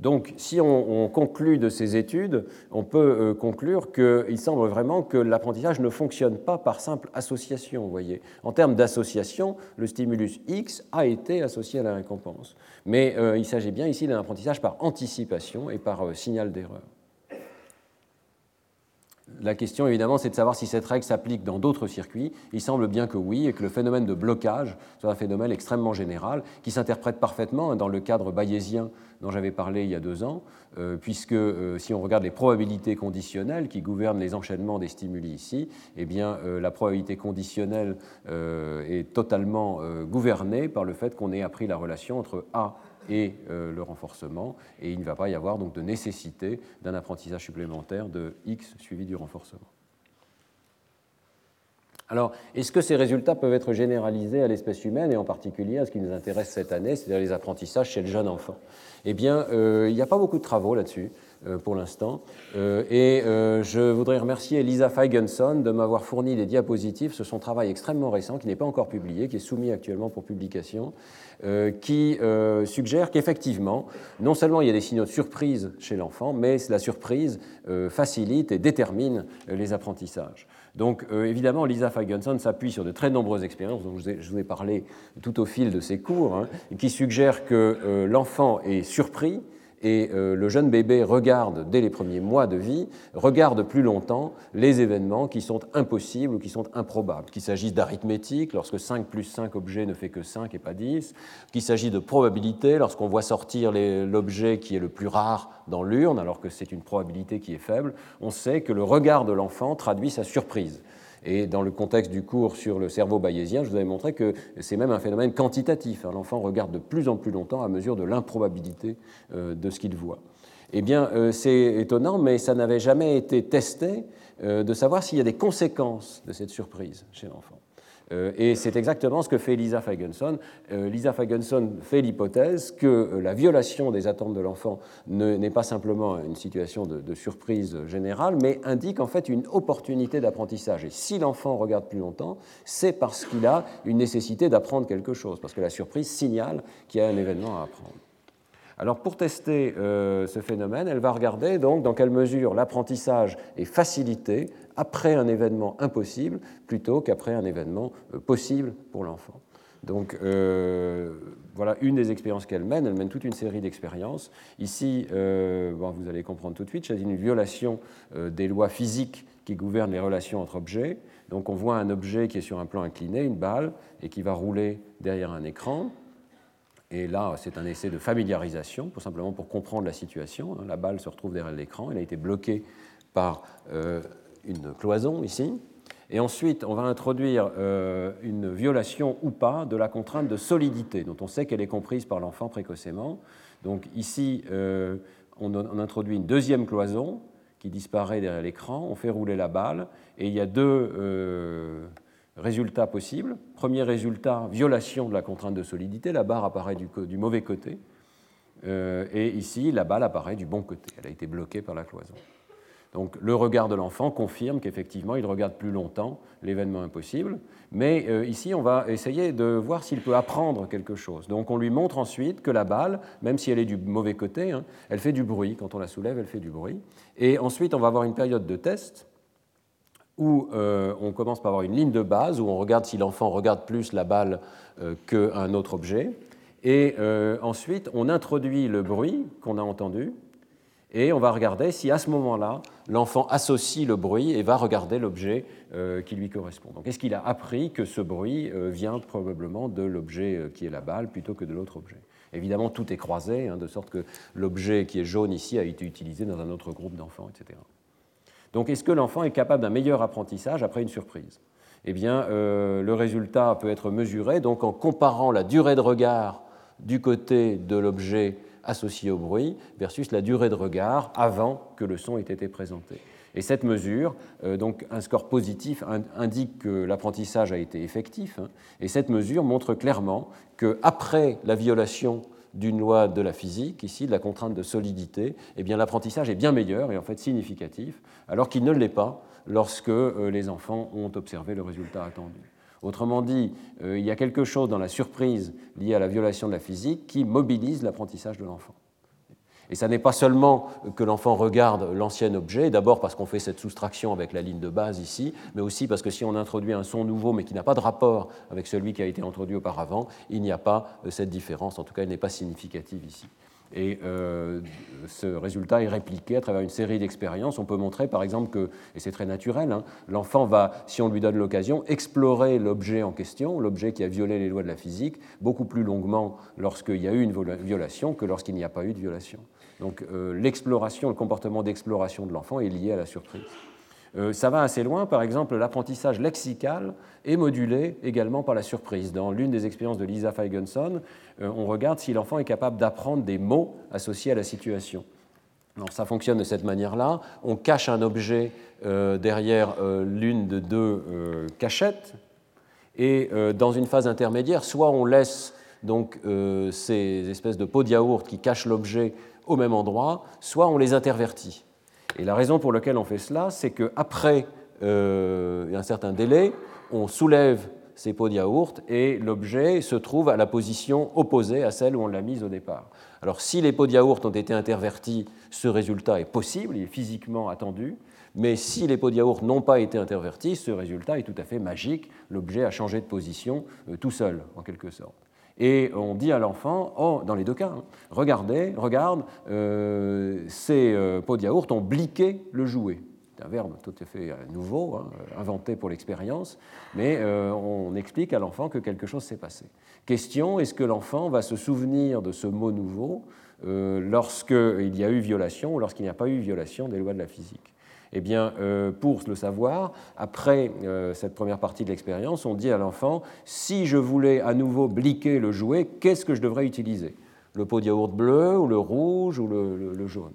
Donc, si on, conclut de ces études, on peut euh, conclure qu'il semble vraiment que l'apprentissage ne fonctionne pas par simple association. Voyez. En termes d'association, le stimulus X a été associé à la récompense. Mais euh, il s'agit bien ici d'un apprentissage par anticipation et par euh, signal d'erreur. La question, évidemment, c'est de savoir si cette règle s'applique dans d'autres circuits. Il semble bien que oui, et que le phénomène de blocage soit un phénomène extrêmement général, qui s'interprète parfaitement dans le cadre bayésien dont j'avais parlé il y a deux ans, euh, puisque euh, si on regarde les probabilités conditionnelles qui gouvernent les enchaînements des stimuli ici, eh bien, euh, la probabilité conditionnelle est totalement gouvernée par le fait qu'on ait appris la relation entre A et le renforcement, et il ne va pas y avoir donc de nécessité d'un apprentissage supplémentaire de X suivi du renforcement. Alors, est-ce que ces résultats peuvent être généralisés à l'espèce humaine et en particulier à ce qui nous intéresse cette année, c'est-à-dire les apprentissages chez le jeune enfant? Eh bien, euh, il n'y a pas beaucoup de travaux là-dessus. euh, pour l'instant. Euh, et je voudrais remercier Lisa Feigenson de m'avoir fourni des diapositives sur son travail extrêmement récent, qui n'est pas encore publié, qui est soumis actuellement pour publication, qui suggère qu'effectivement, non seulement il y a des signaux de surprise chez l'enfant, mais la surprise facilite et détermine les apprentissages. Donc euh, évidemment, Lisa Fagenson s'appuie sur de très nombreuses expériences dont je vous ai, parlé tout au fil de ses cours, hein, qui suggèrent que euh, l'enfant est surpris et euh, le jeune bébé regarde, dès les premiers mois de vie, regarde plus longtemps les événements qui sont impossibles ou qui sont improbables. Qu'il s'agisse d'arithmétique, lorsque 5 plus 5 objets ne fait que 5 et pas 10, qu'il s'agit de probabilité, lorsqu'on voit sortir l'objet qui est le plus rare dans l'urne, alors que c'est une probabilité qui est faible, on sait que le regard de l'enfant traduit sa surprise. Et dans le contexte du cours sur le cerveau bayésien, je vous avais montré que c'est même un phénomène quantitatif. Hein. L'enfant regarde de plus en plus longtemps à mesure de l'improbabilité euh, de ce qu'il voit. Eh bien, euh, c'est étonnant, mais ça n'avait jamais été testé euh, de savoir s'il y a des conséquences de cette surprise chez l'enfant. Euh, et c'est exactement ce que fait Lisa Fagenson. Euh, Lisa Fagenson fait l'hypothèse que euh, la violation des attentes de l'enfant n'est pas simplement une situation de, surprise générale, mais indique en fait une opportunité d'apprentissage. Et si l'enfant regarde plus longtemps, c'est parce qu'il a une nécessité d'apprendre quelque chose, parce que la surprise signale qu'il y a un événement à apprendre. Alors pour tester ce phénomène, elle va regarder donc dans quelle mesure l'apprentissage est facilité après un événement impossible plutôt qu'après un événement euh, possible pour l'enfant. Donc euh, voilà une des expériences qu'elle mène. Elle mène toute une série d'expériences. Ici, euh, vous allez comprendre tout de suite, c'est une violation des lois physiques qui gouvernent les relations entre objets. Donc on voit un objet qui est sur un plan incliné, une balle, et qui va rouler derrière un écran. Et là, c'est un essai de familiarisation, pour simplement pour comprendre la situation. La balle se retrouve derrière l'écran, elle a été bloquée par une cloison ici. Et ensuite, on va introduire euh, une violation ou pas de la contrainte de solidité, dont on sait qu'elle est comprise par l'enfant précocement. Donc ici, euh, on, introduit une deuxième cloison qui disparaît derrière l'écran, on fait rouler la balle, et il y a deux euh, résultats possibles. Premier résultat, violation de la contrainte de solidité, la barre apparaît du, du mauvais côté, et ici, la balle apparaît du bon côté, elle a été bloquée par la cloison. Donc le regard de l'enfant confirme qu'effectivement il regarde plus longtemps l'événement impossible, mais euh, ici on va essayer de voir s'il peut apprendre quelque chose. Donc on lui montre ensuite que la balle, même si elle est du mauvais côté, hein, elle fait du bruit. Quand on la soulève, elle fait du bruit. Et ensuite on va avoir une période de test où euh, on commence par avoir une ligne de base, où on regarde si l'enfant regarde plus la balle euh, qu'un autre objet. Et ensuite, on introduit le bruit qu'on a entendu, et on va regarder si à ce moment-là, l'enfant associe le bruit et va regarder l'objet euh, qui lui correspond. Donc est-ce qu'il a appris que ce bruit euh, vient probablement de l'objet euh, qui est la balle plutôt que de l'autre objet? Évidemment, tout est croisé, hein, de sorte que l'objet qui est jaune ici a été utilisé dans un autre groupe d'enfants, etc. Donc est-ce que l'enfant est capable d'un meilleur apprentissage après une surprise? Eh bien, le résultat peut être mesuré donc en comparant la durée de regard du côté de l'objet associée au bruit versus la durée de regard avant que le son ait été présenté. Et cette mesure, euh, donc un score positif, indique que l'apprentissage a été effectif. Hein. et cette mesure montre clairement qu'après la violation d'une loi de la physique, ici de la contrainte de solidité, eh bien l'apprentissage est bien meilleur et en fait significatif, alors qu'il ne l'est pas lorsque euh, les enfants ont observé le résultat attendu. Autrement dit, il y a quelque chose dans la surprise liée à la violation de la physique qui mobilise l'apprentissage de l'enfant. Et ça n'est pas seulement que l'enfant regarde l'ancien objet, d'abord parce qu'on fait cette soustraction avec la ligne de base ici, mais aussi parce que si on introduit un son nouveau mais qui n'a pas de rapport avec celui qui a été introduit auparavant, il n'y a pas euh, cette différence, en tout cas elle n'est pas significative ici. Et euh, ce résultat est répliqué à travers une série d'expériences. On peut montrer par exemple que, et c'est très naturel, hein, l'enfant va, si on lui donne l'occasion, explorer l'objet en question, l'objet qui a violé les lois de la physique, beaucoup plus longuement lorsqu'il y a eu une violation que lorsqu'il n'y a pas eu de violation. Donc euh, l'exploration, le comportement d'exploration de l'enfant est lié à la surprise. Euh, ça va assez loin, par exemple, l'apprentissage lexical est modulé également par la surprise. Dans l'une des expériences de Lisa Feigenson, euh, on regarde si l'enfant est capable d'apprendre des mots associés à la situation. Alors, ça fonctionne de cette manière-là. On cache un objet derrière l'une de deux cachettes, et dans une phase intermédiaire, soit on laisse donc ces espèces de pots de yaourt qui cachent l'objet au même endroit, soit on les intervertit. Et la raison pour laquelle on fait cela, c'est qu'après euh, un certain délai, on soulève ces pots de yaourt et l'objet se trouve à la position opposée à celle où on l'a mise au départ. Alors si les pots de yaourt ont été intervertis, ce résultat est possible, il est physiquement attendu, mais si les pots de yaourt n'ont pas été intervertis, ce résultat est tout à fait magique, l'objet a changé de position euh, tout seul, en quelque sorte. Et on dit à l'enfant, oh, dans les deux cas, hein, regardez, regarde, euh, ces euh, pots de yaourt ont bliqué le jouet. C'est un verbe tout à fait euh, nouveau, hein, inventé pour l'expérience, mais on explique à l'enfant que quelque chose s'est passé. Question, est-ce que l'enfant va se souvenir de ce mot nouveau lorsqu'il y a eu violation ou lorsqu'il n'y a pas eu violation des lois de la physique? Eh bien, euh, pour le savoir, après euh, cette première partie de l'expérience, on dit à l'enfant si je voulais à nouveau bliquer le jouet, qu'est-ce que je devrais utiliser? Le pot de yaourt bleu ou le rouge ou le, jaune?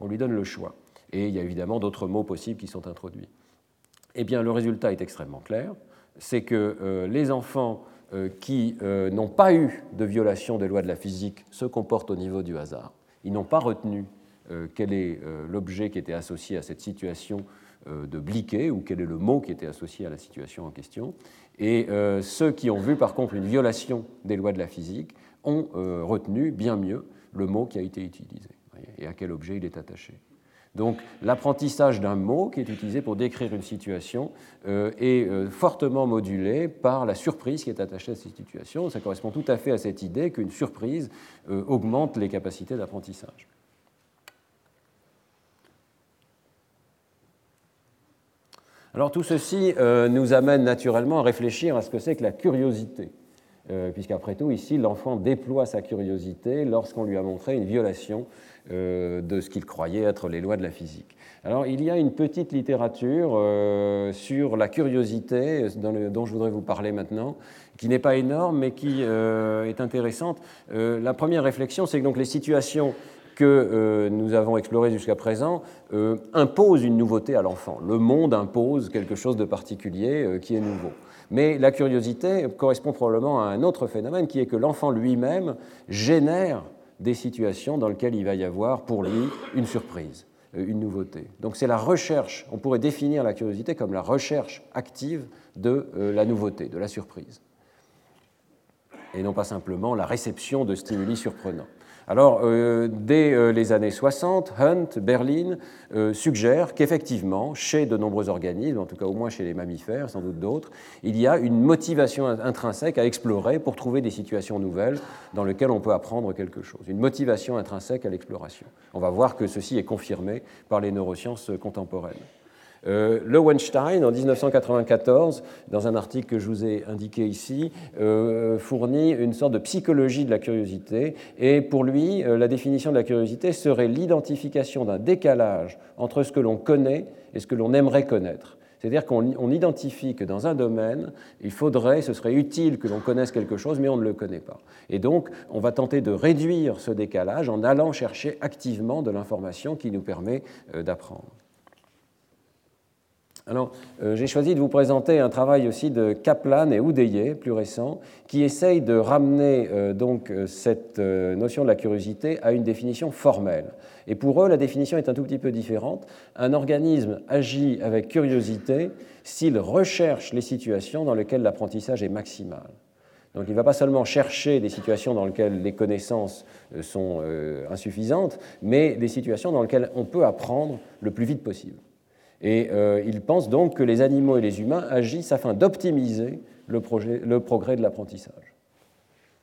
On lui donne le choix. Et il y a évidemment d'autres mots possibles qui sont introduits. Eh bien, le résultat est extrêmement clair c'est que euh, les enfants qui n'ont pas eu de violation des lois de la physique se comportent au niveau du hasard. Ils n'ont pas retenu quel est euh, l'objet qui était associé à cette situation euh, de bliquer ou quel est le mot qui était associé à la situation en question. Et ceux qui ont vu par contre une violation des lois de la physique ont retenu bien mieux le mot qui a été utilisé et à quel objet il est attaché. Donc l'apprentissage d'un mot qui est utilisé pour décrire une situation est fortement modulé par la surprise qui est attachée à cette situation. Ça correspond tout à fait à cette idée qu'une surprise augmente les capacités d'apprentissage. Alors tout ceci euh, nous amène naturellement à réfléchir à ce que c'est que la curiosité, euh, puisqu'après tout, ici, l'enfant déploie sa curiosité lorsqu'on lui a montré une violation euh, de ce qu'il croyait être les lois de la physique. Alors il y a une petite littérature sur la curiosité dont je voudrais vous parler maintenant, qui n'est pas énorme, mais qui est intéressante. la première réflexion, c'est que donc les situations que euh, nous avons exploré jusqu'à présent euh, impose une nouveauté à l'enfant. Le monde impose quelque chose de particulier euh, qui est nouveau. Mais la curiosité correspond probablement à un autre phénomène qui est que l'enfant lui-même génère des situations dans lesquelles il va y avoir pour lui une surprise, une nouveauté. Donc c'est la recherche, on pourrait définir la curiosité comme la recherche active de la nouveauté, de la surprise, et non pas simplement la réception de stimuli surprenants. Alors, euh, dès euh, les années 60, Hunt, Berlin euh, suggèrent qu'effectivement, chez de nombreux organismes, en tout cas au moins chez les mammifères, sans doute d'autres, il y a une motivation intrinsèque à explorer pour trouver des situations nouvelles dans lesquelles on peut apprendre quelque chose. Une motivation intrinsèque à l'exploration. On va voir que ceci est confirmé par les neurosciences contemporaines. Euh, en 1994, dans un article que je vous ai indiqué ici, euh, fournit une sorte de psychologie de la curiosité. Et pour lui, euh, la définition de la curiosité serait l'identification d'un décalage entre ce que l'on connaît et ce que l'on aimerait connaître. C'est-à-dire qu'on identifie que dans un domaine, il faudrait, ce serait utile que l'on connaisse quelque chose, mais on ne le connaît pas. Et donc, on va tenter de réduire ce décalage en allant chercher activement de l'information qui nous permet d'apprendre. Alors, euh, j'ai choisi de vous présenter un travail aussi de Kaplan et Oudeye, plus récent, qui essaye de ramener euh, donc euh, cette notion de la curiosité à une définition formelle. Et pour eux, la définition est un tout petit peu différente. Un organisme agit avec curiosité s'il recherche les situations dans lesquelles l'apprentissage est maximal. Donc il ne va pas seulement chercher des situations dans lesquelles les connaissances sont insuffisantes, mais des situations dans lesquelles on peut apprendre le plus vite possible. Et euh, il pense donc que les animaux et les humains agissent afin d'optimiser le, progrès de l'apprentissage.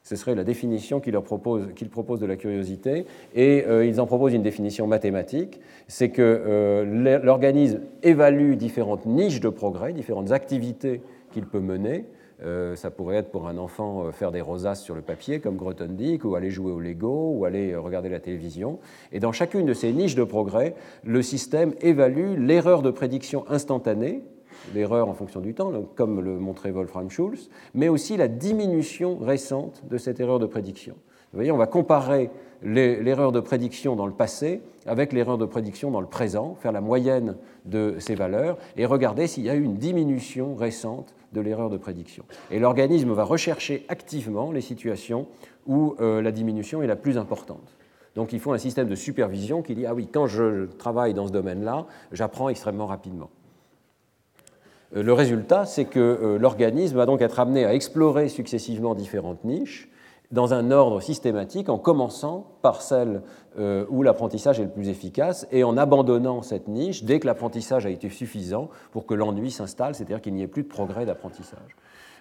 Ce serait la définition qu'il propose, propose, de la curiosité. Et euh, ils en proposent une définition mathématique. C'est que euh, l'organisme évalue différentes niches de progrès, différentes activités qu'il peut mener, euh, ça pourrait être pour un enfant euh, faire des rosaces sur le papier, comme Grothendieck, ou aller jouer au Lego, ou aller euh, regarder la télévision. Et dans chacune de ces niches de progrès, le système évalue l'erreur de prédiction instantanée, l'erreur en fonction du temps, comme le montrait Wolfram Schulz, mais aussi la diminution récente de cette erreur de prédiction. Vous voyez, on va comparer l'erreur de prédiction dans le passé avec l'erreur de prédiction dans le présent, faire la moyenne de ces valeurs et regarder s'il y a eu une diminution récente de l'erreur de prédiction. Et l'organisme va rechercher activement les situations où euh, la diminution est la plus importante. Donc il faut un système de supervision qui dit, ah oui, quand je travaille dans ce domaine-là, j'apprends extrêmement rapidement. Euh, le résultat, c'est que euh, l'organisme va donc être amené à explorer successivement différentes niches dans un ordre systématique en commençant par celle euh, où l'apprentissage est le plus efficace et en abandonnant cette niche dès que l'apprentissage a été suffisant pour que l'ennui s'installe, c'est-à-dire qu'il n'y ait plus de progrès d'apprentissage.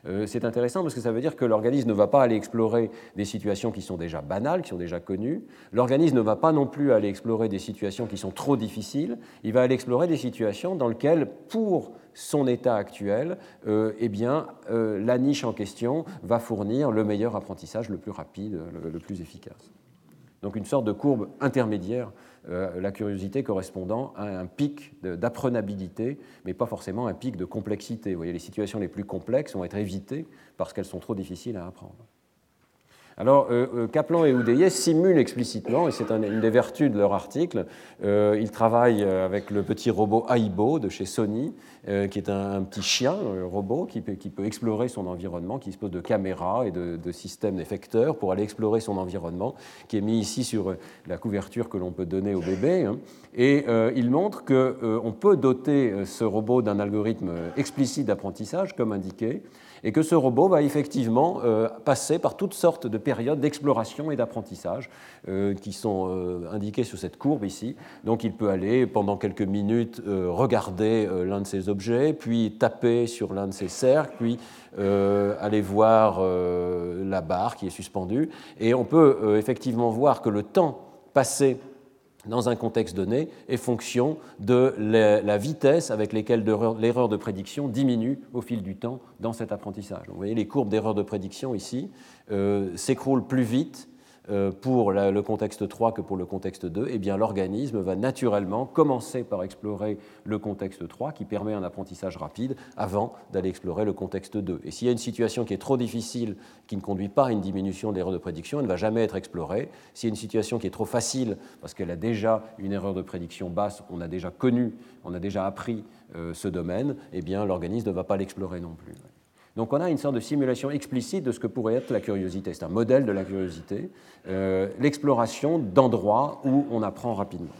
Euh, c'est intéressant parce que ça veut dire que l'organisme ne va pas aller explorer des situations qui sont déjà banales, qui sont déjà connues. L'organisme ne va pas non plus aller explorer des situations qui sont trop difficiles. Il va aller explorer des situations dans lesquelles, pour son état actuel, euh, eh bien, euh, la niche en question va fournir le meilleur apprentissage, le plus rapide, le plus efficace. Donc une sorte de courbe intermédiaire euh, la curiosité correspondant à un pic d'apprenabilité, mais pas forcément un pic de complexité. Vous voyez, les situations les plus complexes vont être évitées parce qu'elles sont trop difficiles à apprendre. Alors, euh, euh, Kaplan et Oudeye simulent explicitement, et c'est une des vertus de leur article, euh, ils travaillent avec le petit robot Aibo de chez Sony, qui est un, petit chien, un robot, qui peut, explorer son environnement, qui dispose de caméras et de, systèmes d'effecteurs pour aller explorer son environnement, qui est mis ici sur la couverture que l'on peut donner au bébé. Hein. Et il montre qu'on peut doter ce robot d'un algorithme explicite d'apprentissage, comme indiqué, et que ce robot va effectivement euh, passer par toutes sortes de périodes d'exploration et d'apprentissage euh, qui sont euh, indiquées sur cette courbe ici. Donc il peut aller pendant quelques minutes regarder l'un de ces objets, puis taper sur l'un de ces cercles, puis aller voir la barre qui est suspendue. Et on peut effectivement voir que le temps passé dans un contexte donné est fonction de la vitesse avec laquelle l'erreur de prédiction diminue au fil du temps dans cet apprentissage. vous voyez les courbes d'erreur de prédiction ici euh, s'écroulent plus vite pour le contexte 3 que pour le contexte 2, eh bien l'organisme va naturellement commencer par explorer le contexte 3 qui permet un apprentissage rapide avant d'aller explorer le contexte 2. Et s'il y a une situation qui est trop difficile, qui ne conduit pas à une diminution de l'erreur de prédiction, elle ne va jamais être explorée. S'il y a une situation qui est trop facile parce qu'elle a déjà une erreur de prédiction basse, on a déjà connu, on a déjà appris euh, ce domaine, eh bien l'organisme ne va pas l'explorer non plus. Donc on a une sorte de simulation explicite de ce que pourrait être la curiosité. C'est un modèle de la curiosité, euh, l'exploration d'endroits où on apprend rapidement.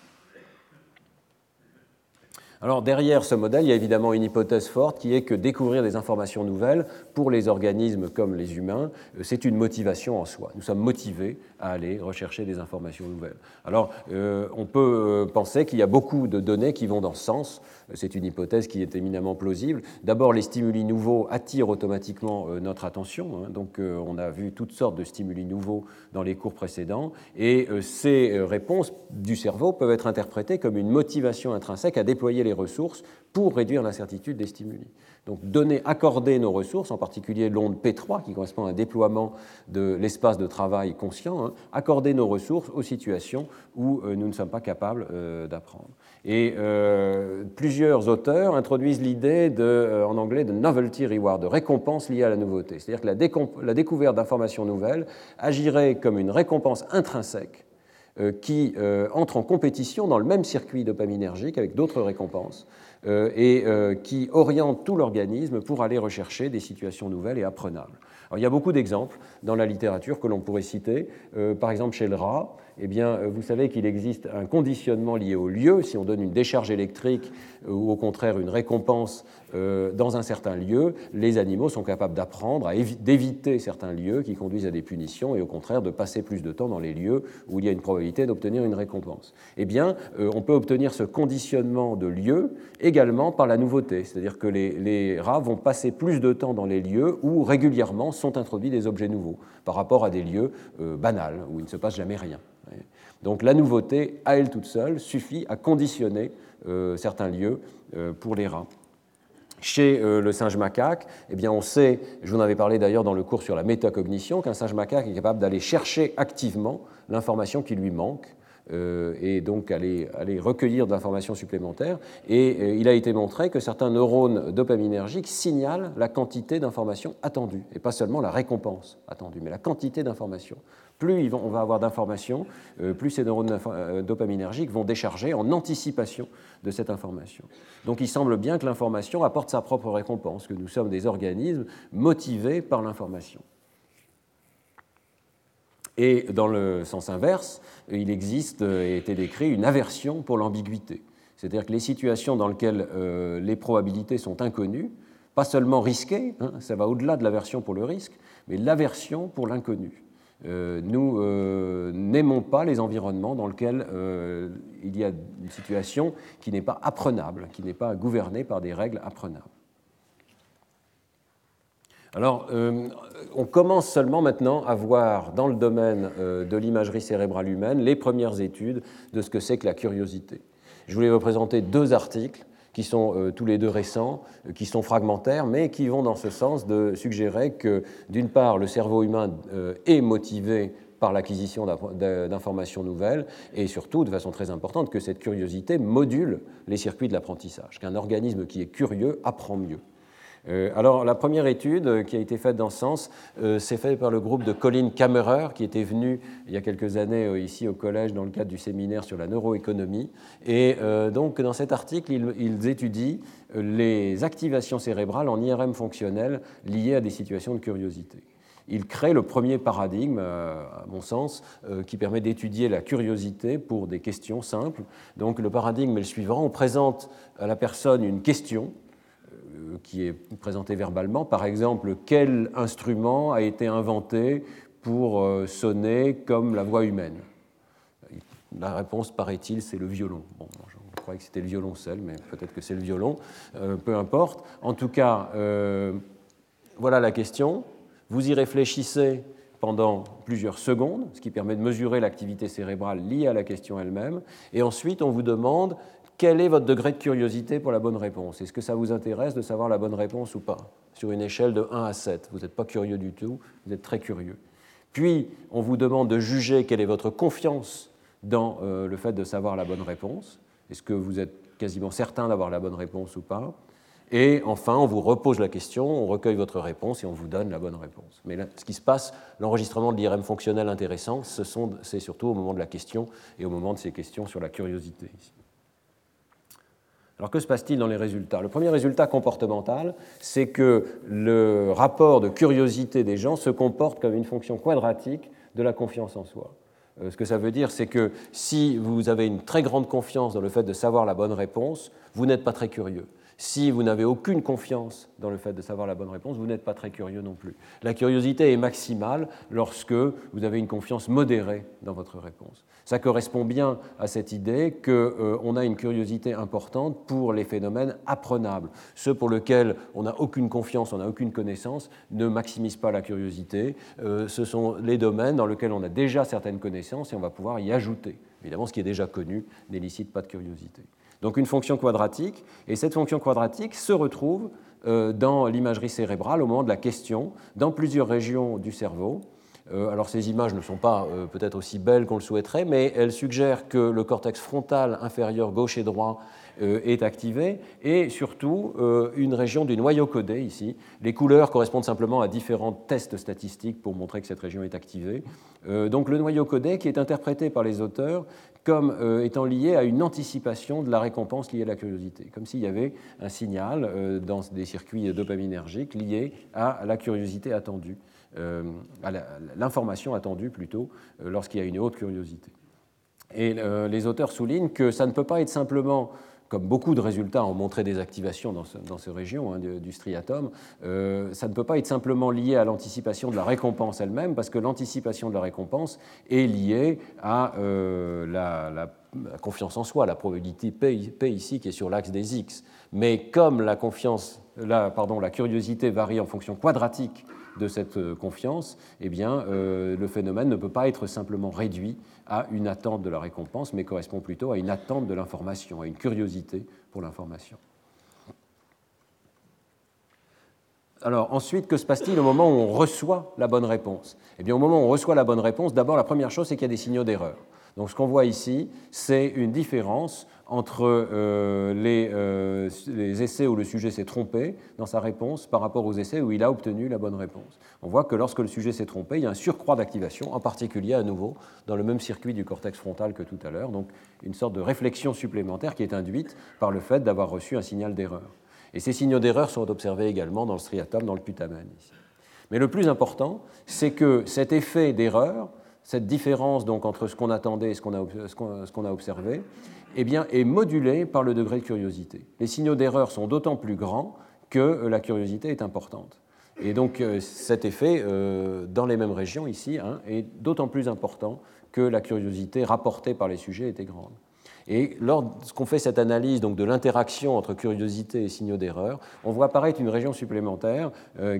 Alors derrière ce modèle, il y a évidemment une hypothèse forte qui est que découvrir des informations nouvelles pour les organismes comme les humains, euh, c'est une motivation en soi. Nous sommes motivés à aller rechercher des informations nouvelles. Alors euh, on peut penser qu'il y a beaucoup de données qui vont dans ce sens. C'est une hypothèse qui est éminemment plausible. D'abord, les stimuli nouveaux attirent automatiquement euh, notre attention. Hein. donc, euh, on a vu toutes sortes de stimuli nouveaux dans les cours précédents. Et euh, ces réponses du cerveau peuvent être interprétées comme une motivation intrinsèque à déployer les ressources pour réduire l'incertitude des stimuli. Donc donner, accorder nos ressources, en particulier l'onde P3 qui correspond à un déploiement de l'espace de travail conscient, hein, accorder nos ressources aux situations où nous ne sommes pas capables d'apprendre. Et euh, plusieurs auteurs introduisent l'idée, de, euh, en anglais, de novelty reward, de récompense liée à la nouveauté. C'est-à-dire que la, découverte d'informations nouvelles agirait comme une récompense intrinsèque qui entrent en compétition dans le même circuit dopaminergique avec d'autres récompenses et qui orientent tout l'organisme pour aller rechercher des situations nouvelles et apprenables. il y a beaucoup d'exemples dans la littérature que l'on pourrait citer. par exemple, chez le rat, eh bien, euh, vous savez qu'il existe un conditionnement lié au lieu. Si on donne une décharge électrique euh, ou au contraire une récompense euh, dans un certain lieu, les animaux sont capables d'apprendre, d'éviter certains lieux qui conduisent à des punitions et au contraire de passer plus de temps dans les lieux où il y a une probabilité d'obtenir une récompense. Eh bien, on peut obtenir ce conditionnement de lieu également par la nouveauté, c'est-à-dire que les, les rats vont passer plus de temps dans les lieux où régulièrement sont introduits des objets nouveaux par rapport à des lieux banals où il ne se passe jamais rien. Donc la nouveauté, à elle toute seule, suffit à conditionner euh, certains lieux euh, pour les rats. Chez euh, le singe macaque, eh bien on sait, je vous en avais parlé d'ailleurs dans le cours sur la métacognition, qu'un singe macaque est capable d'aller chercher activement l'information qui lui manque et donc aller, aller recueillir de l'information supplémentaire. Et il a été montré que certains neurones dopaminergiques signalent la quantité d'informations attendues, et pas seulement la récompense attendue, mais la quantité d'informations plus on va avoir d'informations, euh, plus ces neurones euh, dopaminergiques vont décharger en anticipation de cette information. Donc il semble bien que l'information apporte sa propre récompense, que nous sommes des organismes motivés par l'information. Et dans le sens inverse, il existe euh, et a été décrit une aversion pour l'ambiguïté. C'est-à-dire que les situations dans lesquelles les probabilités sont inconnues, pas seulement risquées, hein, ça va au-delà de l'aversion pour le risque, mais l'aversion pour l'inconnu. Euh, nous euh, n'aimons pas les environnements dans lesquels euh, il y a une situation qui n'est pas apprenable, qui n'est pas gouvernée par des règles apprenables. Alors, on commence seulement maintenant à voir dans le domaine de l'imagerie cérébrale humaine les premières études de ce que c'est que la curiosité. Je voulais vous présenter deux articles qui sont euh, tous les deux récents, euh, qui sont fragmentaires, mais qui vont dans ce sens de suggérer que, d'une part, le cerveau humain euh, est motivé par l'acquisition d'informations nouvelles, et surtout, de façon très importante, que cette curiosité module les circuits de l'apprentissage, qu'un organisme qui est curieux apprend mieux. Euh, alors, la première étude euh, qui a été faite dans ce sens, euh, s'est faite par le groupe de Colin Kammerer, qui était venu il y a quelques années ici au collège dans le cadre du séminaire sur la neuroéconomie. Et donc, dans cet article, ils, étudient les activations cérébrales en IRM fonctionnel liées à des situations de curiosité. Ils créent le premier paradigme, à mon sens, qui permet d'étudier la curiosité pour des questions simples. Donc le paradigme est le suivant, on présente à la personne une question, euh, qui est présenté verbalement. Par exemple, quel instrument a été inventé pour euh, sonner comme la voix humaine? La réponse, paraît-il, c'est le violon. Bon, je croyais que c'était le violoncelle, mais peut-être que c'est le violon. Euh, peu importe. En tout cas, voilà la question. Vous y réfléchissez pendant plusieurs secondes, ce qui permet de mesurer l'activité cérébrale liée à la question elle-même. Et ensuite, on vous demande quel est votre degré de curiosité pour la bonne réponse? Est-ce que ça vous intéresse de savoir la bonne réponse ou pas? Sur une échelle de 1 à 7, vous n'êtes pas curieux du tout, vous êtes très curieux. Puis, on vous demande de juger quelle est votre confiance dans euh, le fait de savoir la bonne réponse. Est-ce que vous êtes quasiment certain d'avoir la bonne réponse ou pas? Et enfin, on vous repose la question, on recueille votre réponse et on vous donne la bonne réponse. Mais ce qui se passe, l'enregistrement de l'IRM fonctionnel intéressant, c'est surtout au moment de la question et au moment de ces questions sur la curiosité. Alors que se passe-t-il dans les résultats? Le premier résultat comportemental, c'est que le rapport de curiosité des gens se comporte comme une fonction quadratique de la confiance en soi. Euh, ce que ça veut dire, c'est que si vous avez une très grande confiance dans le fait de savoir la bonne réponse, vous n'êtes pas très curieux. Si vous n'avez aucune confiance dans le fait de savoir la bonne réponse, vous n'êtes pas très curieux non plus. La curiosité est maximale lorsque vous avez une confiance modérée dans votre réponse. Ça correspond bien à cette idée qu'on euh, a une curiosité importante pour les phénomènes apprenables. Ceux pour lesquels on n'a aucune confiance, on n'a aucune connaissance, ne maximisent pas la curiosité. Euh, ce sont les domaines dans lesquels on a déjà certaines connaissances et on va pouvoir y ajouter. Évidemment, ce qui est déjà connu n'élicite pas de curiosité donc une fonction quadratique, et cette fonction quadratique se retrouve euh, dans l'imagerie cérébrale au moment de la question, dans plusieurs régions du cerveau, alors ces images ne sont pas peut-être aussi belles qu'on le souhaiterait, mais elles suggèrent que le cortex frontal inférieur gauche et droit est activé, et surtout une région du noyau codé ici. Les couleurs correspondent simplement à différents tests statistiques pour montrer que cette région est activée. donc le noyau codé qui est interprété par les auteurs comme euh, étant lié à une anticipation de la récompense liée à la curiosité, comme s'il y avait un signal euh, dans des circuits dopaminergiques lié à la curiosité attendue, euh, à l'information attendue plutôt, lorsqu'il y a une haute curiosité. Et les auteurs soulignent que ça ne peut pas être simplement comme beaucoup de résultats ont montré des activations dans, ces régions hein, du, striatum, euh, ça ne peut pas être simplement lié à l'anticipation de la récompense elle-même, parce que l'anticipation de la récompense est liée à euh, la, confiance en soi, la probabilité P, ici qui est sur l'axe des X. Mais comme la, confiance, pardon, la curiosité varie en fonction quadratique de cette euh, confiance, eh bien, le phénomène ne peut pas être simplement réduit à une attente de la récompense, mais correspond plutôt à une attente de l'information, à une curiosité pour l'information. Alors ensuite, que se passe-t-il au moment où on reçoit la bonne réponse? Eh bien au moment où on reçoit la bonne réponse, d'abord la première chose c'est qu'il y a des signaux d'erreur. Donc ce qu'on voit ici, c'est une différence entre euh, euh, les, essais où le sujet s'est trompé dans sa réponse par rapport aux essais où il a obtenu la bonne réponse. On voit que lorsque le sujet s'est trompé, il y a un surcroît d'activation, en particulier à nouveau dans le même circuit du cortex frontal que tout à l'heure, donc une sorte de réflexion supplémentaire qui est induite par le fait d'avoir reçu un signal d'erreur. Et ces signaux d'erreur sont observés également dans le striatum, dans le putamen. Mais le plus important, c'est que cet effet d'erreur cette différence donc entre ce qu'on attendait et ce qu'on a, observé eh bien, est modulée par le degré de curiosité. Les signaux d'erreur sont d'autant plus grands que euh, la curiosité est importante. Et donc euh, cet effet, euh, dans les mêmes régions ici, hein, est d'autant plus important que la curiosité rapportée par les sujets était grande. Et lorsqu'on fait cette analyse donc, de l'interaction entre curiosité et signaux d'erreur, on voit apparaître une région supplémentaire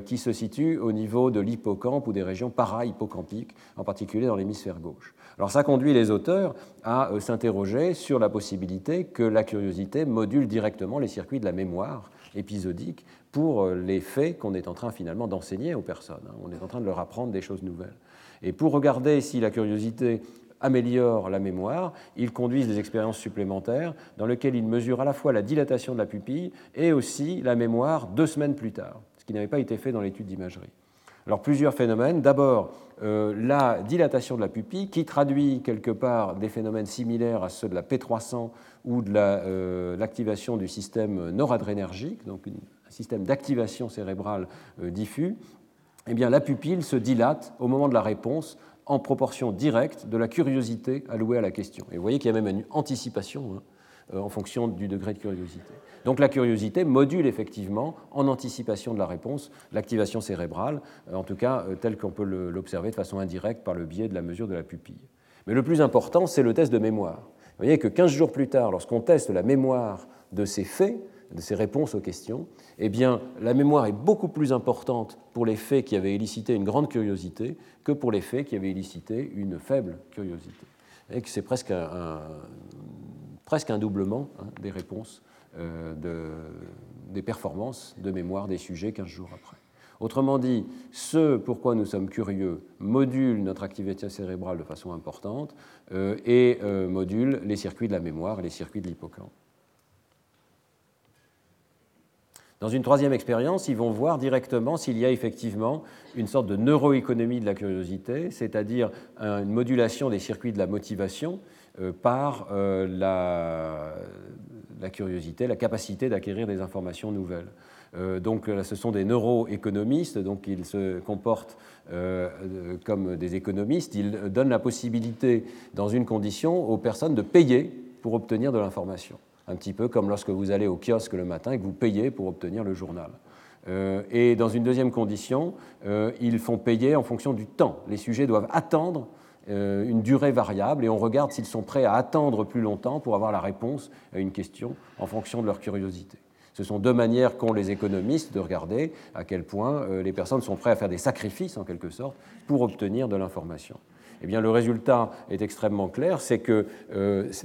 qui se situe au niveau de l'hippocampe ou des régions para-hippocampiques, en particulier dans l'hémisphère gauche. Alors ça conduit les auteurs à euh, s'interroger sur la possibilité que la curiosité module directement les circuits de la mémoire épisodique pour euh, les faits qu'on est en train finalement d'enseigner aux personnes. Hein. On est en train de leur apprendre des choses nouvelles. Et pour regarder si la curiosité améliorent la mémoire, ils conduisent des expériences supplémentaires dans lesquelles ils mesurent à la fois la dilatation de la pupille et aussi la mémoire deux semaines plus tard, ce qui n'avait pas été fait dans l'étude d'imagerie. Alors plusieurs phénomènes. D'abord, euh, la dilatation de la pupille qui traduit quelque part des phénomènes similaires à ceux de la P300 ou de euh, l'activation du système noradrénergique, donc un système d'activation cérébrale euh, diffus. Eh bien, la pupille se dilate au moment de la réponse en proportion directe de la curiosité allouée à la question. Et vous voyez qu'il y a même une anticipation hein, en fonction du degré de curiosité. Donc la curiosité module effectivement, en anticipation de la réponse, l'activation cérébrale, euh, en tout cas euh, telle qu'on peut l'observer de façon indirecte par le biais de la mesure de la pupille. Mais le plus important, c'est le test de mémoire. Vous voyez que 15 jours plus tard, lorsqu'on teste la mémoire de ces faits, de ces réponses aux questions, eh bien, la mémoire est beaucoup plus importante pour les faits qui avaient élicité une grande curiosité que pour les faits qui avaient élicité une faible curiosité. Et que c'est presque un, presque un doublement hein, des réponses, euh, de, des performances de mémoire des sujets 15 jours après. Autrement dit, ce pourquoi nous sommes curieux module notre activité cérébrale de façon importante euh, et euh, module les circuits de la mémoire et les circuits de l'hippocampe. Dans une troisième expérience, ils vont voir directement s'il y a effectivement une sorte de neuroéconomie de la curiosité, c'est-à-dire une modulation des circuits de la motivation par euh, la, curiosité, la capacité d'acquérir des informations nouvelles. Euh, donc ce sont des neuroéconomistes, donc ils se comportent comme des économistes, ils donnent la possibilité, dans une condition, aux personnes de payer pour obtenir de l'information un petit peu comme lorsque vous allez au kiosque le matin et que vous payez pour obtenir le journal. Euh, et dans une deuxième condition, euh, ils font payer en fonction du temps. Les sujets doivent attendre euh, une durée variable et on regarde s'ils sont prêts à attendre plus longtemps pour avoir la réponse à une question en fonction de leur curiosité. Ce sont deux manières qu'ont les économistes de regarder à quel point les personnes sont prêtes à faire des sacrifices, en quelque sorte, pour obtenir de l'information. Eh bien, le résultat est extrêmement clair, c'est que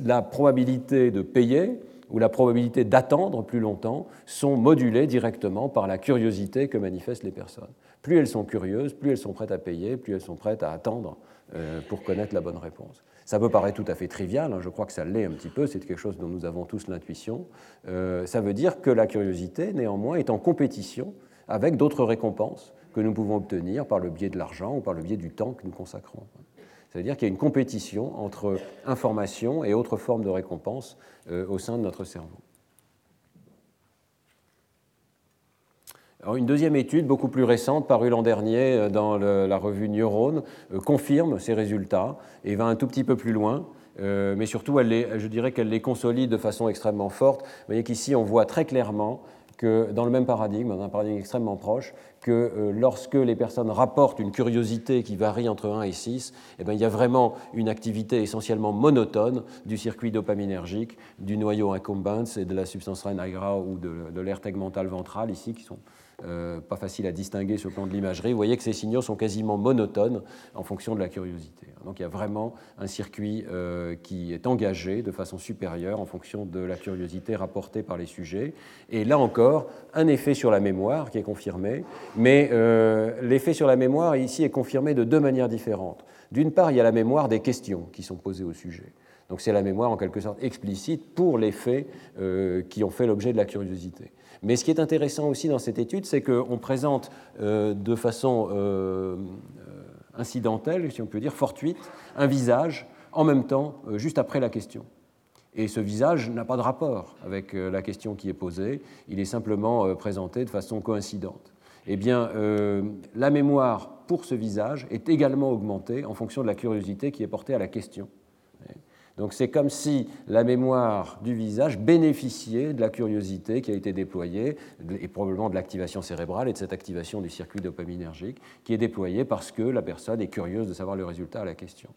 la probabilité de payer ou la probabilité d'attendre plus longtemps sont modulées directement par la curiosité que manifestent les personnes. Plus elles sont curieuses, plus elles sont prêtes à payer, plus elles sont prêtes à attendre euh, pour connaître la bonne réponse. Ça peut paraître tout à fait trivial, hein, je crois que ça l'est un petit peu, c'est quelque chose dont nous avons tous l'intuition. Euh, ça veut dire que la curiosité, néanmoins, est en compétition avec d'autres récompenses que nous pouvons obtenir par le biais de l'argent ou par le biais du temps que nous consacrons. C'est-à-dire qu'il y a une compétition entre information et autres formes de récompense euh, au sein de notre cerveau. Une deuxième étude, beaucoup plus récente, parue l'an dernier euh, dans la revue Neurone, euh, confirme ces résultats et va un tout petit peu plus loin. mais surtout, je dirais qu'elle les consolide de façon extrêmement forte. Vous voyez qu'ici, on voit très clairement que dans le même paradigme, dans un paradigme extrêmement proche, que euh, lorsque les personnes rapportent une curiosité qui varie entre 1 et 6, eh bien, il y a vraiment une activité essentiellement monotone du circuit dopaminergique, du noyau incumbens et de la substance rein ou de, de l'air tegmental ventral ici, qui sont euh, pas facile à distinguer sur le plan de l'imagerie, vous voyez que ces signaux sont quasiment monotones en fonction de la curiosité. Donc il y a vraiment un circuit euh, qui est engagé de façon supérieure en fonction de la curiosité rapportée par les sujets. Et là encore, un effet sur la mémoire qui est confirmé, mais euh, l'effet sur la mémoire ici est confirmé de deux manières différentes. D'une part, il y a la mémoire des questions qui sont posées au sujet. Donc c'est la mémoire en quelque sorte explicite pour les faits qui ont fait l'objet de la curiosité. Mais ce qui est intéressant aussi dans cette étude, c'est qu'on présente euh, de façon euh, incidentelle, si on peut dire, fortuite, un visage en même temps, euh, juste après la question. Et ce visage n'a pas de rapport avec la question qui est posée, il est simplement présenté de façon coïncidente. Eh bien, la mémoire pour ce visage est également augmentée en fonction de la curiosité qui est portée à la question. Donc c'est comme si la mémoire du visage bénéficiait de la curiosité qui a été déployée, et probablement de l'activation cérébrale et de cette activation du circuit dopaminergique qui est déployée parce que la personne est curieuse de savoir le résultat à la question.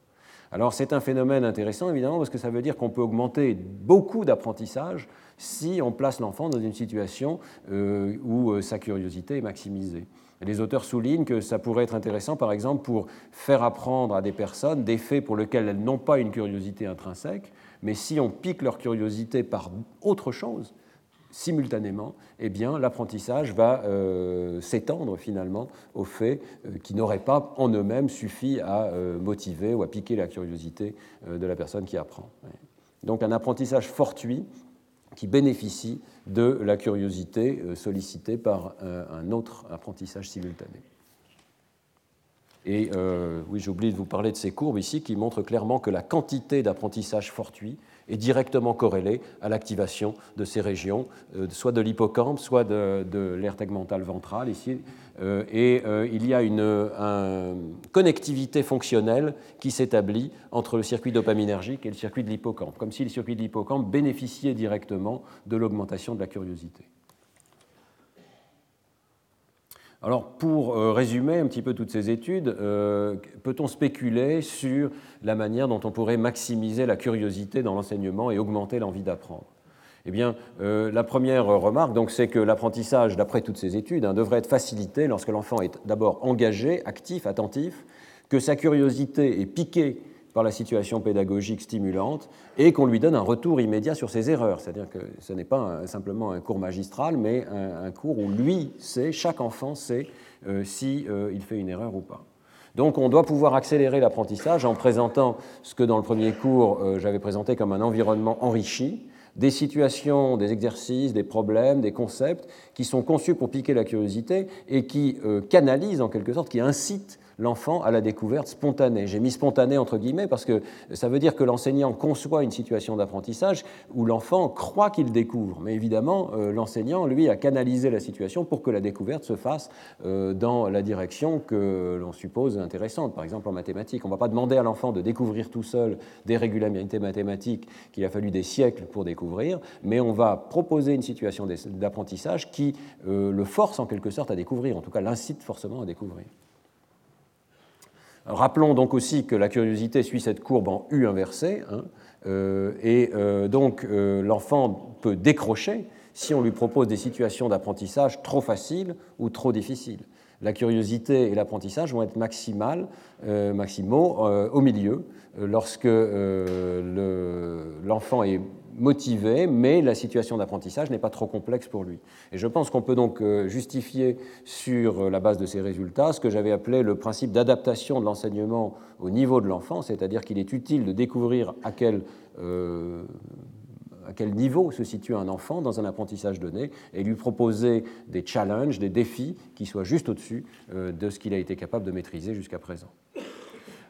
Alors c'est un phénomène intéressant évidemment parce que ça veut dire qu'on peut augmenter beaucoup d'apprentissage si on place l'enfant dans une situation euh, où euh, sa curiosité est maximisée. Les auteurs soulignent que ça pourrait être intéressant, par exemple, pour faire apprendre à des personnes des faits pour lesquels elles n'ont pas une curiosité intrinsèque, mais si on pique leur curiosité par autre chose, simultanément, eh bien, l'apprentissage va euh, s'étendre finalement aux faits euh, qui n'auraient pas en eux-mêmes suffi à euh, motiver ou à piquer la curiosité de la personne qui apprend. Donc un apprentissage fortuit qui bénéficie de la curiosité euh, sollicitée par euh, un autre apprentissage simultané. Et euh, oui, j'oublie de vous parler de ces courbes ici qui montrent clairement que la quantité d'apprentissage fortuit est directement corrélée à l'activation de ces régions, soit de l'hippocampe, soit de, de l'aire tegmentale ventrale ici, euh, et euh, il y a une connectivité fonctionnelle qui s'établit entre le circuit dopaminergique et le circuit de l'hippocampe, comme si le circuit de l'hippocampe bénéficiait directement de l'augmentation de la curiosité. Alors, pour euh, résumer un petit peu toutes ces études, peut-on spéculer sur la manière dont on pourrait maximiser la curiosité dans l'enseignement et augmenter l'envie d'apprendre? Eh bien, euh, la première remarque, donc, c'est que l'apprentissage, d'après toutes ces études, hein, devrait être facilité lorsque l'enfant est d'abord engagé, actif, attentif, que sa curiosité est piquée par la situation pédagogique stimulante et qu'on lui donne un retour immédiat sur ses erreurs. C'est-à-dire que ce n'est pas simplement un cours magistral, mais un, cours où lui sait, chaque enfant sait euh, s'il euh, fait une erreur ou pas. Donc on doit pouvoir accélérer l'apprentissage en présentant ce que dans le premier cours j'avais présenté comme un environnement enrichi, des situations, des exercices, des problèmes, des concepts qui sont conçus pour piquer la curiosité et qui euh, canalisent en quelque sorte, qui incitent l'enfant à la découverte spontanée. J'ai mis spontanée entre guillemets parce que ça veut dire que l'enseignant conçoit une situation d'apprentissage où l'enfant croit qu'il découvre. Mais évidemment, euh, l'enseignant, lui, a canalisé la situation pour que la découverte se fasse euh, dans la direction que l'on suppose intéressante. Par exemple, en mathématiques, on ne va pas demander à l'enfant de découvrir tout seul des régularités mathématiques qu'il a fallu des siècles pour découvrir, mais on va proposer une situation d'apprentissage qui euh, le force en quelque sorte à découvrir, en tout cas l'incite forcément à découvrir. Rappelons donc aussi que la curiosité suit cette courbe en U inversée, hein, euh, et euh, donc euh, l'enfant peut décrocher si on lui propose des situations d'apprentissage trop faciles ou trop difficiles. La curiosité et l'apprentissage vont être maximales, maximaux au milieu, lorsque l'enfant est motivé, mais la situation d'apprentissage n'est pas trop complexe pour lui. Et je pense qu'on peut donc euh, justifier sur euh, la base de ces résultats ce que j'avais appelé le principe d'adaptation de l'enseignement au niveau de l'enfant, c'est-à-dire qu'il est utile de découvrir à quel euh, à quel niveau se situe un enfant dans un apprentissage donné et lui proposer des challenges, des défis qui soient juste au-dessus de ce qu'il a été capable de maîtriser jusqu'à présent.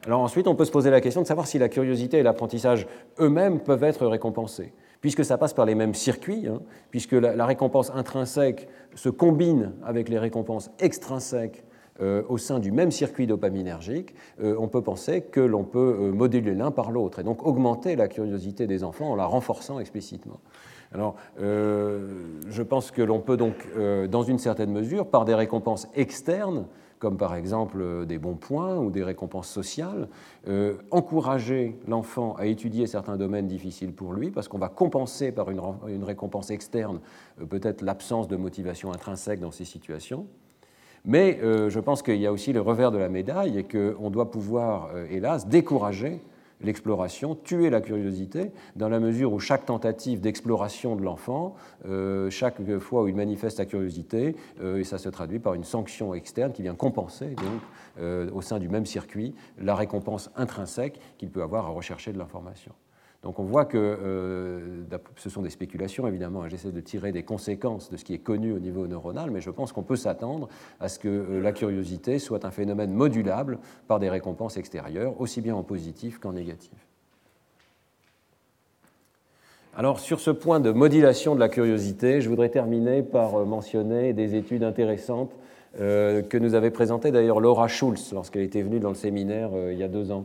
Alors ensuite, on peut se poser la question de savoir si la curiosité et l'apprentissage eux-mêmes peuvent être récompensés, puisque ça passe par les mêmes circuits, hein, puisque la, récompense intrinsèque se combine avec les récompenses extrinsèques euh, au sein du même circuit dopaminergique, euh, on peut penser que l'on peut euh, moduler l'un par l'autre et donc augmenter la curiosité des enfants en la renforçant explicitement. Alors, je pense que l'on peut donc, dans une certaine mesure, par des récompenses externes, comme par exemple euh, des bons points ou des récompenses sociales, euh, encourager l'enfant à étudier certains domaines difficiles pour lui, parce qu'on va compenser par une, récompense externe euh, peut-être l'absence de motivation intrinsèque dans ces situations. Mais je pense qu'il y a aussi le revers de la médaille et qu'on doit pouvoir, hélas, décourager l'exploration, tuer la curiosité, dans la mesure où chaque tentative d'exploration de l'enfant, euh, chaque fois où il manifeste sa curiosité, euh, et ça se traduit par une sanction externe qui vient compenser, donc, euh, au sein du même circuit, la récompense intrinsèque qu'il peut avoir à rechercher de l'information. Donc on voit que euh, ce sont des spéculations, évidemment, j'essaie de tirer des conséquences de ce qui est connu au niveau neuronal, mais je pense qu'on peut s'attendre à ce que euh, la curiosité soit un phénomène modulable par des récompenses extérieures, aussi bien en positif qu'en négatif. Alors sur ce point de modulation de la curiosité, je voudrais terminer par euh, mentionner des études intéressantes que nous avait présentées d'ailleurs Laura Schulz lorsqu'elle était venue dans le séminaire il y a deux ans.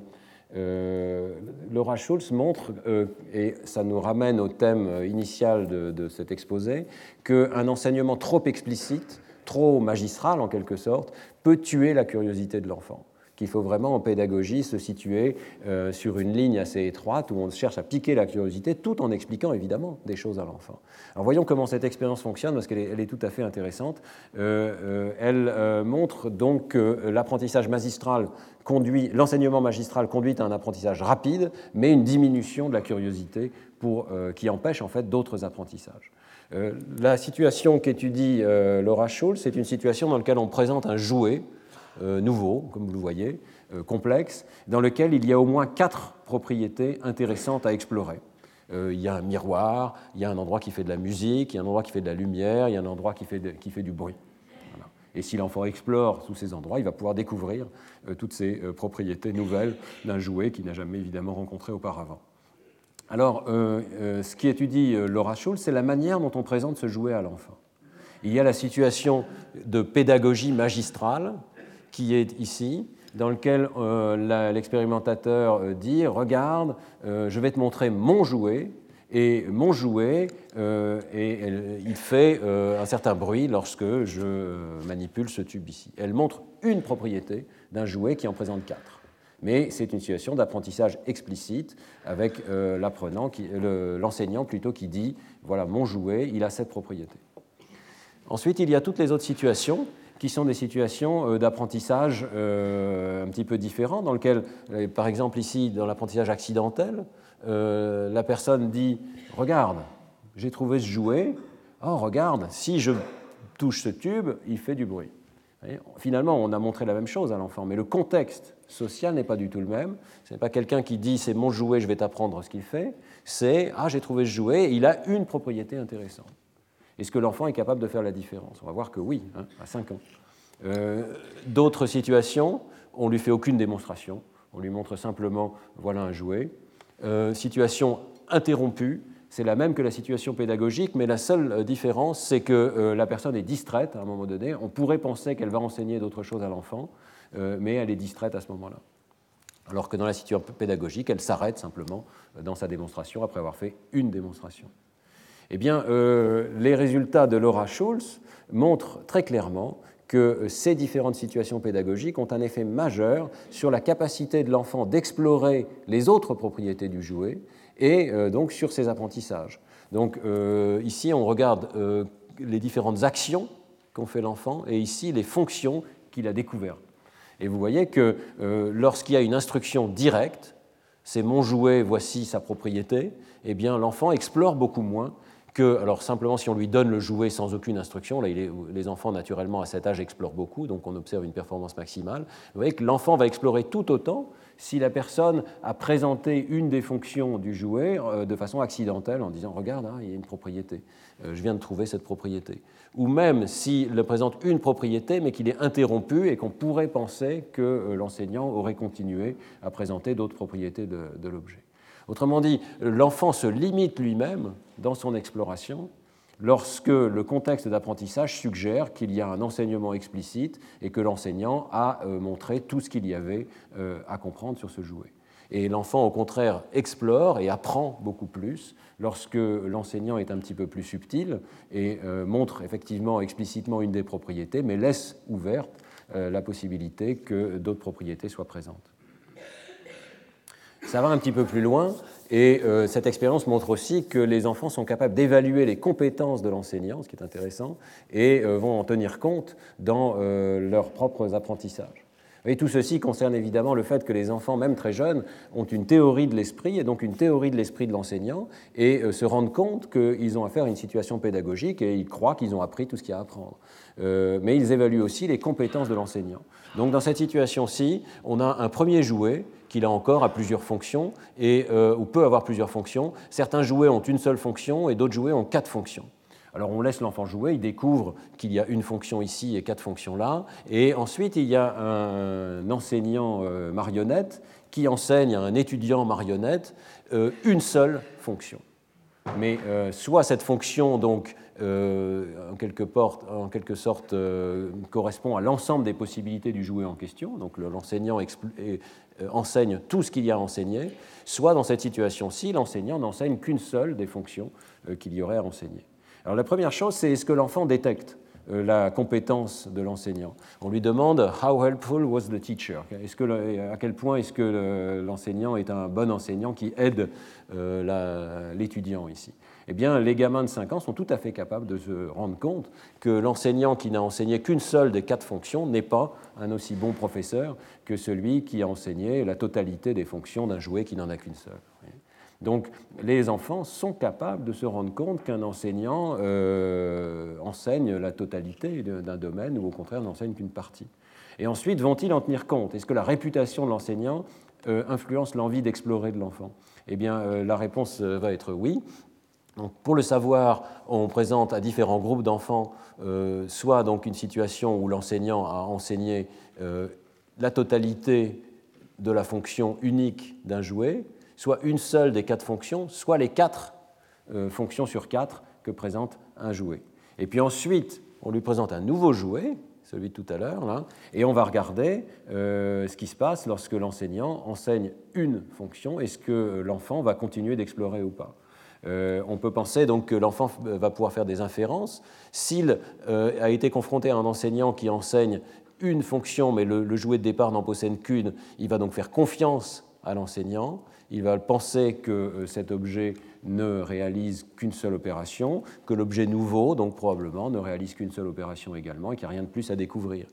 Euh, Laura Schulz montre, euh, et ça nous ramène au thème initial de, de cet exposé, qu'un enseignement trop explicite, trop magistral en quelque sorte, peut tuer la curiosité de l'enfant qu'il faut vraiment en pédagogie se situer euh, sur une ligne assez étroite où on cherche à piquer la curiosité tout en expliquant évidemment des choses à l'enfant. Alors voyons comment cette expérience fonctionne parce qu'elle est, tout à fait intéressante. Euh, euh, elle montre donc que l'apprentissage magistral conduit, l'enseignement magistral conduit à un apprentissage rapide, mais une diminution de la curiosité qui empêche en fait d'autres apprentissages. la situation qu'étudie Laura Schulz, c'est une situation dans laquelle on présente un jouet nouveau, comme vous le voyez, euh, complexe, dans lequel il y a au moins quatre propriétés intéressantes à explorer. Euh, il y a un miroir, il y a un endroit qui fait de la musique, il y a un endroit qui fait de la lumière, il y a un endroit qui fait, qui fait du bruit. Et si l'enfant explore tous ces endroits, il va pouvoir découvrir toutes ces propriétés nouvelles d'un jouet qu'il n'a jamais évidemment rencontré auparavant. Alors, ce qui étudie Laura Schulz, c'est la manière dont on présente ce jouet à l'enfant. Il y a la situation de pédagogie magistrale, qui est ici, dans lequel euh, l'expérimentateur euh, dit Regarde, euh, je vais te montrer mon jouet, et mon jouet, et il fait un certain bruit lorsque je manipule ce tube ici. Elle montre une propriété d'un jouet qui en présente quatre. Mais c'est une situation d'apprentissage explicite avec l'apprenant, l'enseignant plutôt, qui dit Voilà, mon jouet, il a cette propriété. Ensuite, il y a toutes les autres situations qui sont des situations euh, d'apprentissage euh, un petit peu différents, dans lesquelles, euh, par exemple ici, dans l'apprentissage accidentel, la personne dit Regarde, j'ai trouvé ce jouet, oh, regarde, si je touche ce tube, il fait du bruit. Finalement, on a montré la même chose à l'enfant, mais le contexte social n'est pas du tout le même. Ce n'est pas quelqu'un qui dit c'est mon jouet, je vais t'apprendre ce qu'il fait. C'est ah, j'ai trouvé ce jouet, il a une propriété intéressante. Est-ce que l'enfant est capable de faire la différence? On va voir que oui, hein, à 5 ans. Euh, d'autres situations, on ne lui fait aucune démonstration, on lui montre simplement voilà un jouet. Euh, situation interrompue, c'est la même que la situation pédagogique, mais la seule euh, différence, c'est que la personne est distraite à un moment donné. On pourrait penser qu'elle va enseigner d'autres choses à l'enfant, mais elle est distraite à ce moment-là. Alors que dans la situation pédagogique, elle s'arrête simplement dans sa démonstration après avoir fait une démonstration. Eh bien, euh, les résultats de Laura Schulz montrent très clairement que ces différentes situations pédagogiques ont un effet majeur sur la capacité de l'enfant d'explorer les autres propriétés du jouet et euh, donc sur ses apprentissages. Donc euh, ici, on regarde les différentes actions qu'ont fait l'enfant et ici les fonctions qu'il a découvertes. Et vous voyez que lorsqu'il y a une instruction directe, c'est mon jouet, voici sa propriété, eh bien l'enfant explore beaucoup moins que, alors simplement si on lui donne le jouet sans aucune instruction, là, les enfants naturellement à cet âge explorent beaucoup, donc on observe une performance maximale. Vous voyez que l'enfant va explorer tout autant si la personne a présenté une des fonctions du jouet euh, de façon accidentelle en disant Regarde, hein, il y a une propriété, euh, je viens de trouver cette propriété. Ou même s'il présente une propriété mais qu'il est interrompu et qu'on pourrait penser que euh, l'enseignant aurait continué à présenter d'autres propriétés de l'objet. Autrement dit, l'enfant se limite lui-même dans son exploration lorsque le contexte d'apprentissage suggère qu'il y a un enseignement explicite et que l'enseignant a euh, montré tout ce qu'il y avait euh, à comprendre sur ce jouet. Et l'enfant, au contraire, explore et apprend beaucoup plus lorsque l'enseignant est un petit peu plus subtil et euh, montre effectivement explicitement une des propriétés, mais laisse ouverte la possibilité que d'autres propriétés soient présentes. Ça va un petit peu plus loin et euh, cette expérience montre aussi que les enfants sont capables d'évaluer les compétences de l'enseignant, ce qui est intéressant, et euh, vont en tenir compte dans euh, leurs propres apprentissages. Et tout ceci concerne évidemment le fait que les enfants, même très jeunes, ont une théorie de l'esprit, et donc une théorie de l'esprit de l'enseignant, et se rendent compte qu'ils ont affaire à une situation pédagogique, et ils croient qu'ils ont appris tout ce qu'il y a à apprendre. Mais ils évaluent aussi les compétences de l'enseignant. Donc dans cette situation-ci, on a un premier jouet qui là encore a plusieurs fonctions et, euh, ou peut avoir plusieurs fonctions. Certains jouets ont une seule fonction et d'autres jouets ont quatre fonctions. Alors on laisse l'enfant jouer, il découvre qu'il y a une fonction ici et quatre fonctions là, et ensuite il y a un enseignant euh, marionnette qui enseigne à un étudiant marionnette euh, une seule fonction. Mais soit cette fonction donc en, quelque en, quelque sorte correspond à l'ensemble des possibilités du jouet en question, donc l'enseignant euh, enseigne tout ce qu'il y a à enseigner, soit dans cette situation-ci, l'enseignant n'enseigne qu'une seule des fonctions euh, qu'il y aurait à enseigner. Alors la première chose, c'est est-ce que l'enfant détecte? euh, la compétence de l'enseignant. On lui demande How helpful was the teacher? À quel point est-ce que l'enseignant est un bon enseignant qui aide l'étudiant ici? Eh bien, les gamins de 5 ans sont tout à fait capables de se rendre compte que l'enseignant qui n'a enseigné qu'une seule des quatre fonctions n'est pas un aussi bon professeur que celui qui a enseigné la totalité des fonctions d'un jouet qui n'en a qu'une seule. Donc les enfants sont capables de se rendre compte qu'un enseignant euh, enseigne la totalité d'un domaine ou au contraire n'enseigne qu'une partie. Et ensuite, vont-ils en tenir compte? Est-ce que la réputation de l'enseignant euh, influence l'envie d'explorer de l'enfant? Eh bien, euh, la réponse va être oui. Pour le savoir, on présente à différents groupes d'enfants soit donc une situation où l'enseignant a enseigné la totalité de la fonction unique d'un jouet, soit une seule des quatre fonctions, soit les quatre euh, fonctions sur quatre que présente un jouet. Et puis ensuite, on lui présente un nouveau jouet, celui de tout à l'heure, et on va regarder ce qui se passe lorsque l'enseignant enseigne une fonction. Est-ce que l'enfant va continuer d'explorer ou pas euh, on peut penser donc que l'enfant va pouvoir faire des inférences. S'il euh, a été confronté à un enseignant qui enseigne une fonction, mais le, jouet de départ n'en possède qu'une, il va donc faire confiance à l'enseignant. Il va penser que euh, cet objet ne réalise qu'une seule opération, que l'objet nouveau, donc probablement, ne réalise qu'une seule opération également et qu'il n'y a rien de plus à découvrir.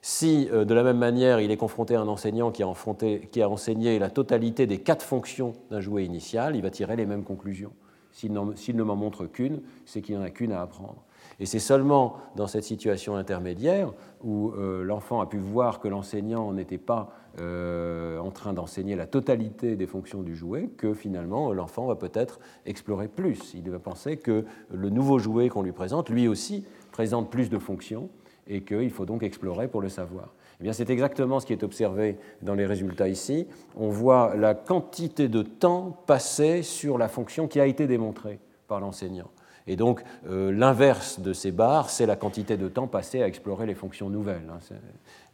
Si, de la même manière, il est confronté à un enseignant qui a, enseigné la totalité des quatre fonctions d'un jouet initial, il va tirer les mêmes conclusions. S'il ne m'en montre qu'une, c'est qu'il n'y en a qu'une à apprendre. Et c'est seulement dans cette situation intermédiaire où euh, l'enfant a pu voir que l'enseignant n'était pas euh, en train d'enseigner la totalité des fonctions du jouet que finalement l'enfant va peut-être explorer plus. Il va penser que le nouveau jouet qu'on lui présente, lui aussi, présente plus de fonctions et qu'il faut donc explorer pour le savoir. Eh c'est exactement ce qui est observé dans les résultats ici. On voit la quantité de temps passé sur la fonction qui a été démontrée par l'enseignant. Et donc, euh, l'inverse de ces barres, c'est la quantité de temps passé à explorer les fonctions nouvelles. Hein.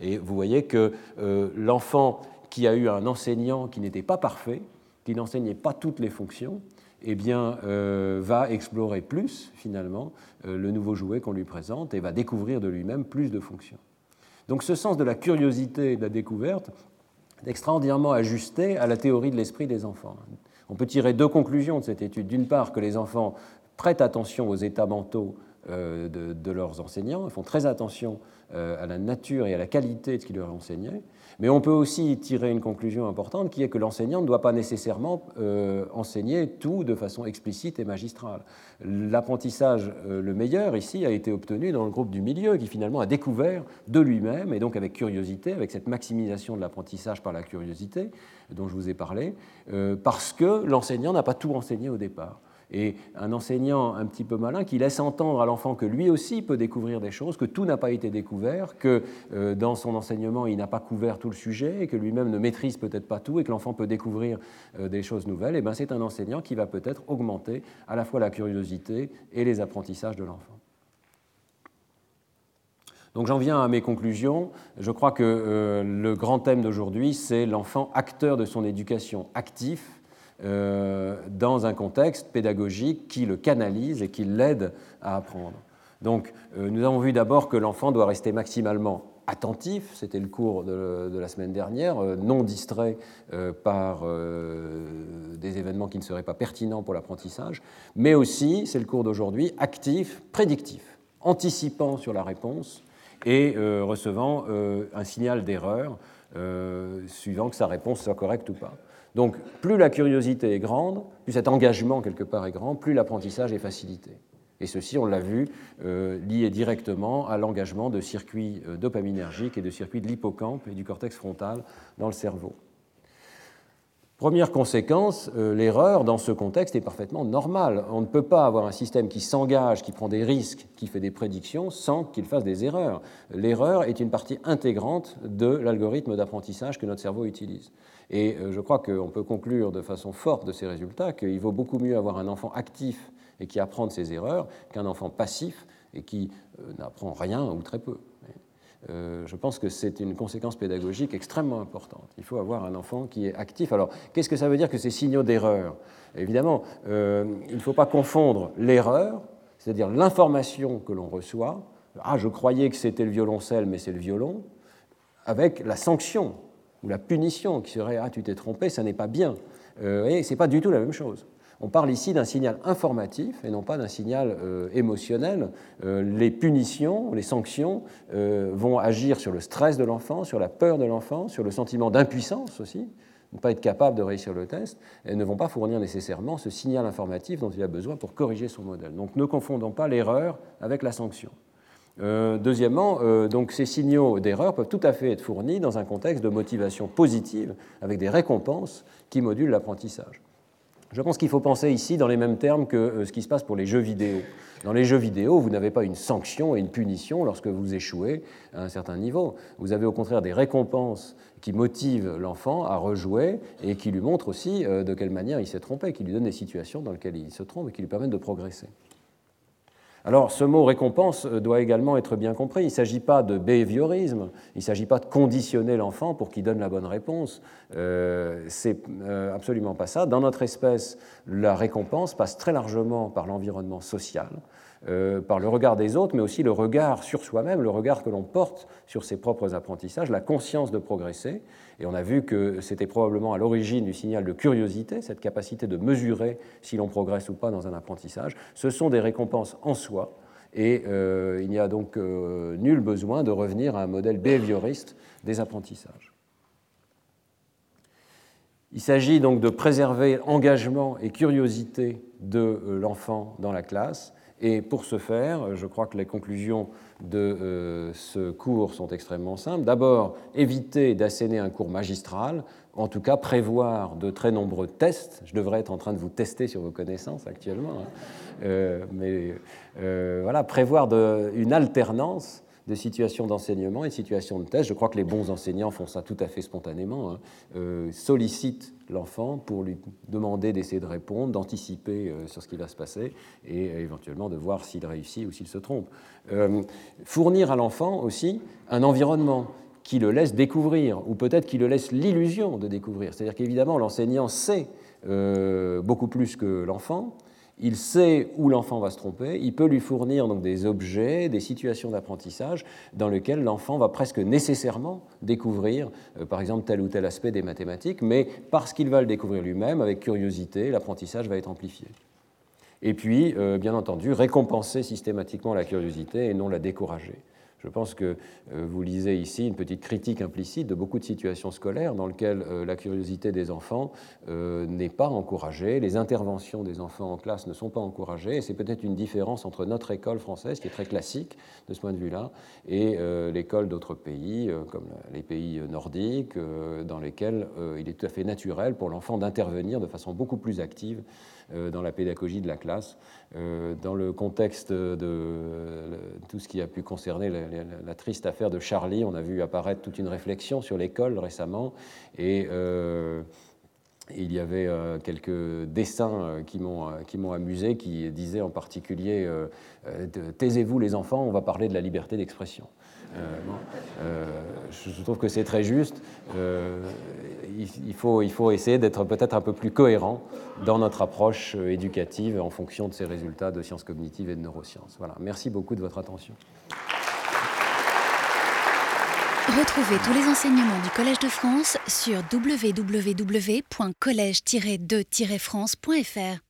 Et vous voyez que euh, l'enfant qui a eu un enseignant qui n'était pas parfait, qui n'enseignait pas toutes les fonctions, eh bien, euh, va explorer plus, finalement, le nouveau jouet qu'on lui présente et va découvrir de lui-même plus de fonctions. Donc ce sens de la curiosité et de la découverte est extraordinairement ajusté à la théorie de l'esprit des enfants. On peut tirer deux conclusions de cette étude. D'une part, que les enfants prêtent attention aux états mentaux de, de, leurs enseignants, font très attention à la nature et à la qualité de ce qui leur est enseigné. Mais on peut aussi tirer une conclusion importante qui est que l'enseignant ne doit pas nécessairement euh, enseigner tout de façon explicite et magistrale. L'apprentissage euh, le meilleur ici a été obtenu dans le groupe du milieu qui finalement a découvert de lui-même et donc avec curiosité, avec cette maximisation de l'apprentissage par la curiosité dont je vous ai parlé, euh, parce que l'enseignant n'a pas tout enseigné au départ et un enseignant un petit peu malin qui laisse entendre à l'enfant que lui aussi peut découvrir des choses, que tout n'a pas été découvert, que euh, dans son enseignement il n'a pas couvert tout le sujet, et que lui-même ne maîtrise peut-être pas tout, et que l'enfant peut découvrir euh, des choses nouvelles, et ben c'est un enseignant qui va peut-être augmenter à la fois la curiosité et les apprentissages de l'enfant. Donc j'en viens à mes conclusions. Je crois que euh, le grand thème d'aujourd'hui, c'est l'enfant acteur de son éducation, actif, euh, dans un contexte pédagogique qui le canalise et qui l'aide à apprendre. Donc euh, nous avons vu d'abord que l'enfant doit rester maximalement attentif, c'était le cours de, la semaine dernière, euh, non distrait par des événements qui ne seraient pas pertinents pour l'apprentissage, mais aussi, c'est le cours d'aujourd'hui, actif, prédictif, anticipant sur la réponse et recevant un signal d'erreur suivant que sa réponse soit correcte ou pas. Donc plus la curiosité est grande, plus cet engagement quelque part est grand, plus l'apprentissage est facilité. Et ceci, on l'a vu, euh, lié directement à l'engagement de circuits euh, dopaminergiques et de circuits de l'hippocampe et du cortex frontal dans le cerveau. Première conséquence, euh, l'erreur dans ce contexte est parfaitement normale. On ne peut pas avoir un système qui s'engage, qui prend des risques, qui fait des prédictions sans qu'il fasse des erreurs. L'erreur est une partie intégrante de l'algorithme d'apprentissage que notre cerveau utilise. Et euh, je crois qu'on peut conclure de façon forte de ces résultats qu'il vaut beaucoup mieux avoir un enfant actif et qui apprend de ses erreurs qu'un enfant passif et qui euh, n'apprend rien ou très peu. Euh, je pense que c'est une conséquence pédagogique extrêmement importante. Il faut avoir un enfant qui est actif. Alors, qu'est-ce que ça veut dire que ces signaux d'erreur? Évidemment, il ne faut pas confondre l'erreur, c'est-à-dire l'information que l'on reçoit. Ah, je croyais que c'était le violoncelle, mais c'est le violon, avec la sanction ou la punition qui serait Ah, tu t'es trompé, ça n'est pas bien. Euh, et ce n'est pas du tout la même chose. On parle ici d'un signal informatif et non pas d'un signal euh, émotionnel. Euh, les punitions, les sanctions vont agir sur le stress de l'enfant, sur la peur de l'enfant, sur le sentiment d'impuissance aussi, ne pas être capable de réussir le test, et ne vont pas fournir nécessairement ce signal informatif dont il a besoin pour corriger son modèle. Donc ne confondons pas l'erreur avec la sanction. Euh, deuxièmement, euh, donc ces signaux d'erreur peuvent tout à fait être fournis dans un contexte de motivation positive, avec des récompenses qui modulent l'apprentissage. Je pense qu'il faut penser ici dans les mêmes termes que euh, ce qui se passe pour les jeux vidéo. Dans les jeux vidéo, vous n'avez pas une sanction et une punition lorsque vous échouez à un certain niveau. Vous avez au contraire des récompenses qui motivent l'enfant à rejouer et qui lui montrent aussi de quelle manière il s'est trompé, qui lui donnent des situations dans lesquelles il se trompe et qui lui permettent de progresser. Alors ce mot récompense euh, doit également être bien compris. Il ne s'agit pas de behaviorisme, il ne s'agit pas de conditionner l'enfant pour qu'il donne la bonne réponse. Euh, C'est euh, absolument pas ça. Dans notre espèce, la récompense passe très largement par l'environnement social. Par le regard des autres, mais aussi le regard sur soi-même, le regard que l'on porte sur ses propres apprentissages, la conscience de progresser. Et on a vu que c'était probablement à l'origine du signal de curiosité, cette capacité de mesurer si l'on progresse ou pas dans un apprentissage. Ce sont des récompenses en soi, et euh, il n'y a donc euh, nul besoin de revenir à un modèle behavioriste des apprentissages. Il s'agit donc de préserver engagement et curiosité de l'enfant dans la classe et pour ce faire, je crois que les conclusions de euh, ce cours sont extrêmement simples. D'abord, éviter d'asséner un cours magistral, en tout cas prévoir de très nombreux tests. Je devrais être en train de vous tester sur vos connaissances actuellement, hein. euh, mais euh, voilà, prévoir une alternance de situations d'enseignement et de situations de test. Je crois que les bons enseignants font ça tout à fait spontanément, hein. euh, sollicitent l'enfant pour lui demander d'essayer de répondre, d'anticiper euh, sur ce qui va se passer et euh, éventuellement de voir s'il réussit ou s'il se trompe. fournir à l'enfant aussi un environnement qui le laisse découvrir, ou peut-être qui le laisse l'illusion de découvrir. C'est-à-dire qu'évidemment, l'enseignant sait beaucoup plus que l'enfant, il sait où l'enfant va se tromper, il peut lui fournir donc des objets, des situations d'apprentissage dans lesquelles l'enfant va presque nécessairement découvrir, euh, par exemple, tel ou tel aspect des mathématiques, mais parce qu'il va le découvrir lui-même, avec curiosité, l'apprentissage va être amplifié. Et puis, bien entendu, récompenser systématiquement la curiosité et non la décourager. Je pense que euh, vous lisez ici une petite critique implicite de beaucoup de situations scolaires dans lesquelles euh, la curiosité des enfants euh, n'est pas encouragée, les interventions des enfants en classe ne sont pas encouragées, et c'est peut-être une différence entre notre école française, qui est très classique de ce point de vue-là, et l'école d'autres pays, comme les pays nordiques, dans lesquels il est tout à fait naturel pour l'enfant d'intervenir de façon beaucoup plus active dans la pédagogie de la classe. Euh, dans le contexte de tout ce qui a pu concerner la, triste affaire de Charlie, on a vu apparaître toute une réflexion sur l'école récemment et euh, il y avait quelques dessins qui m'ont amusé, qui disaient en particulier Taisez-vous les enfants, on va parler de la liberté d'expression. Euh, euh, je trouve que c'est très juste. Euh, il, faut, il faut essayer d'être peut-être un peu plus cohérent dans notre approche éducative en fonction de ces résultats de sciences cognitives et de neurosciences. Voilà. Merci beaucoup de votre attention. Retrouvez tous les enseignements du Collège de France sur www.collège-2-france.fr.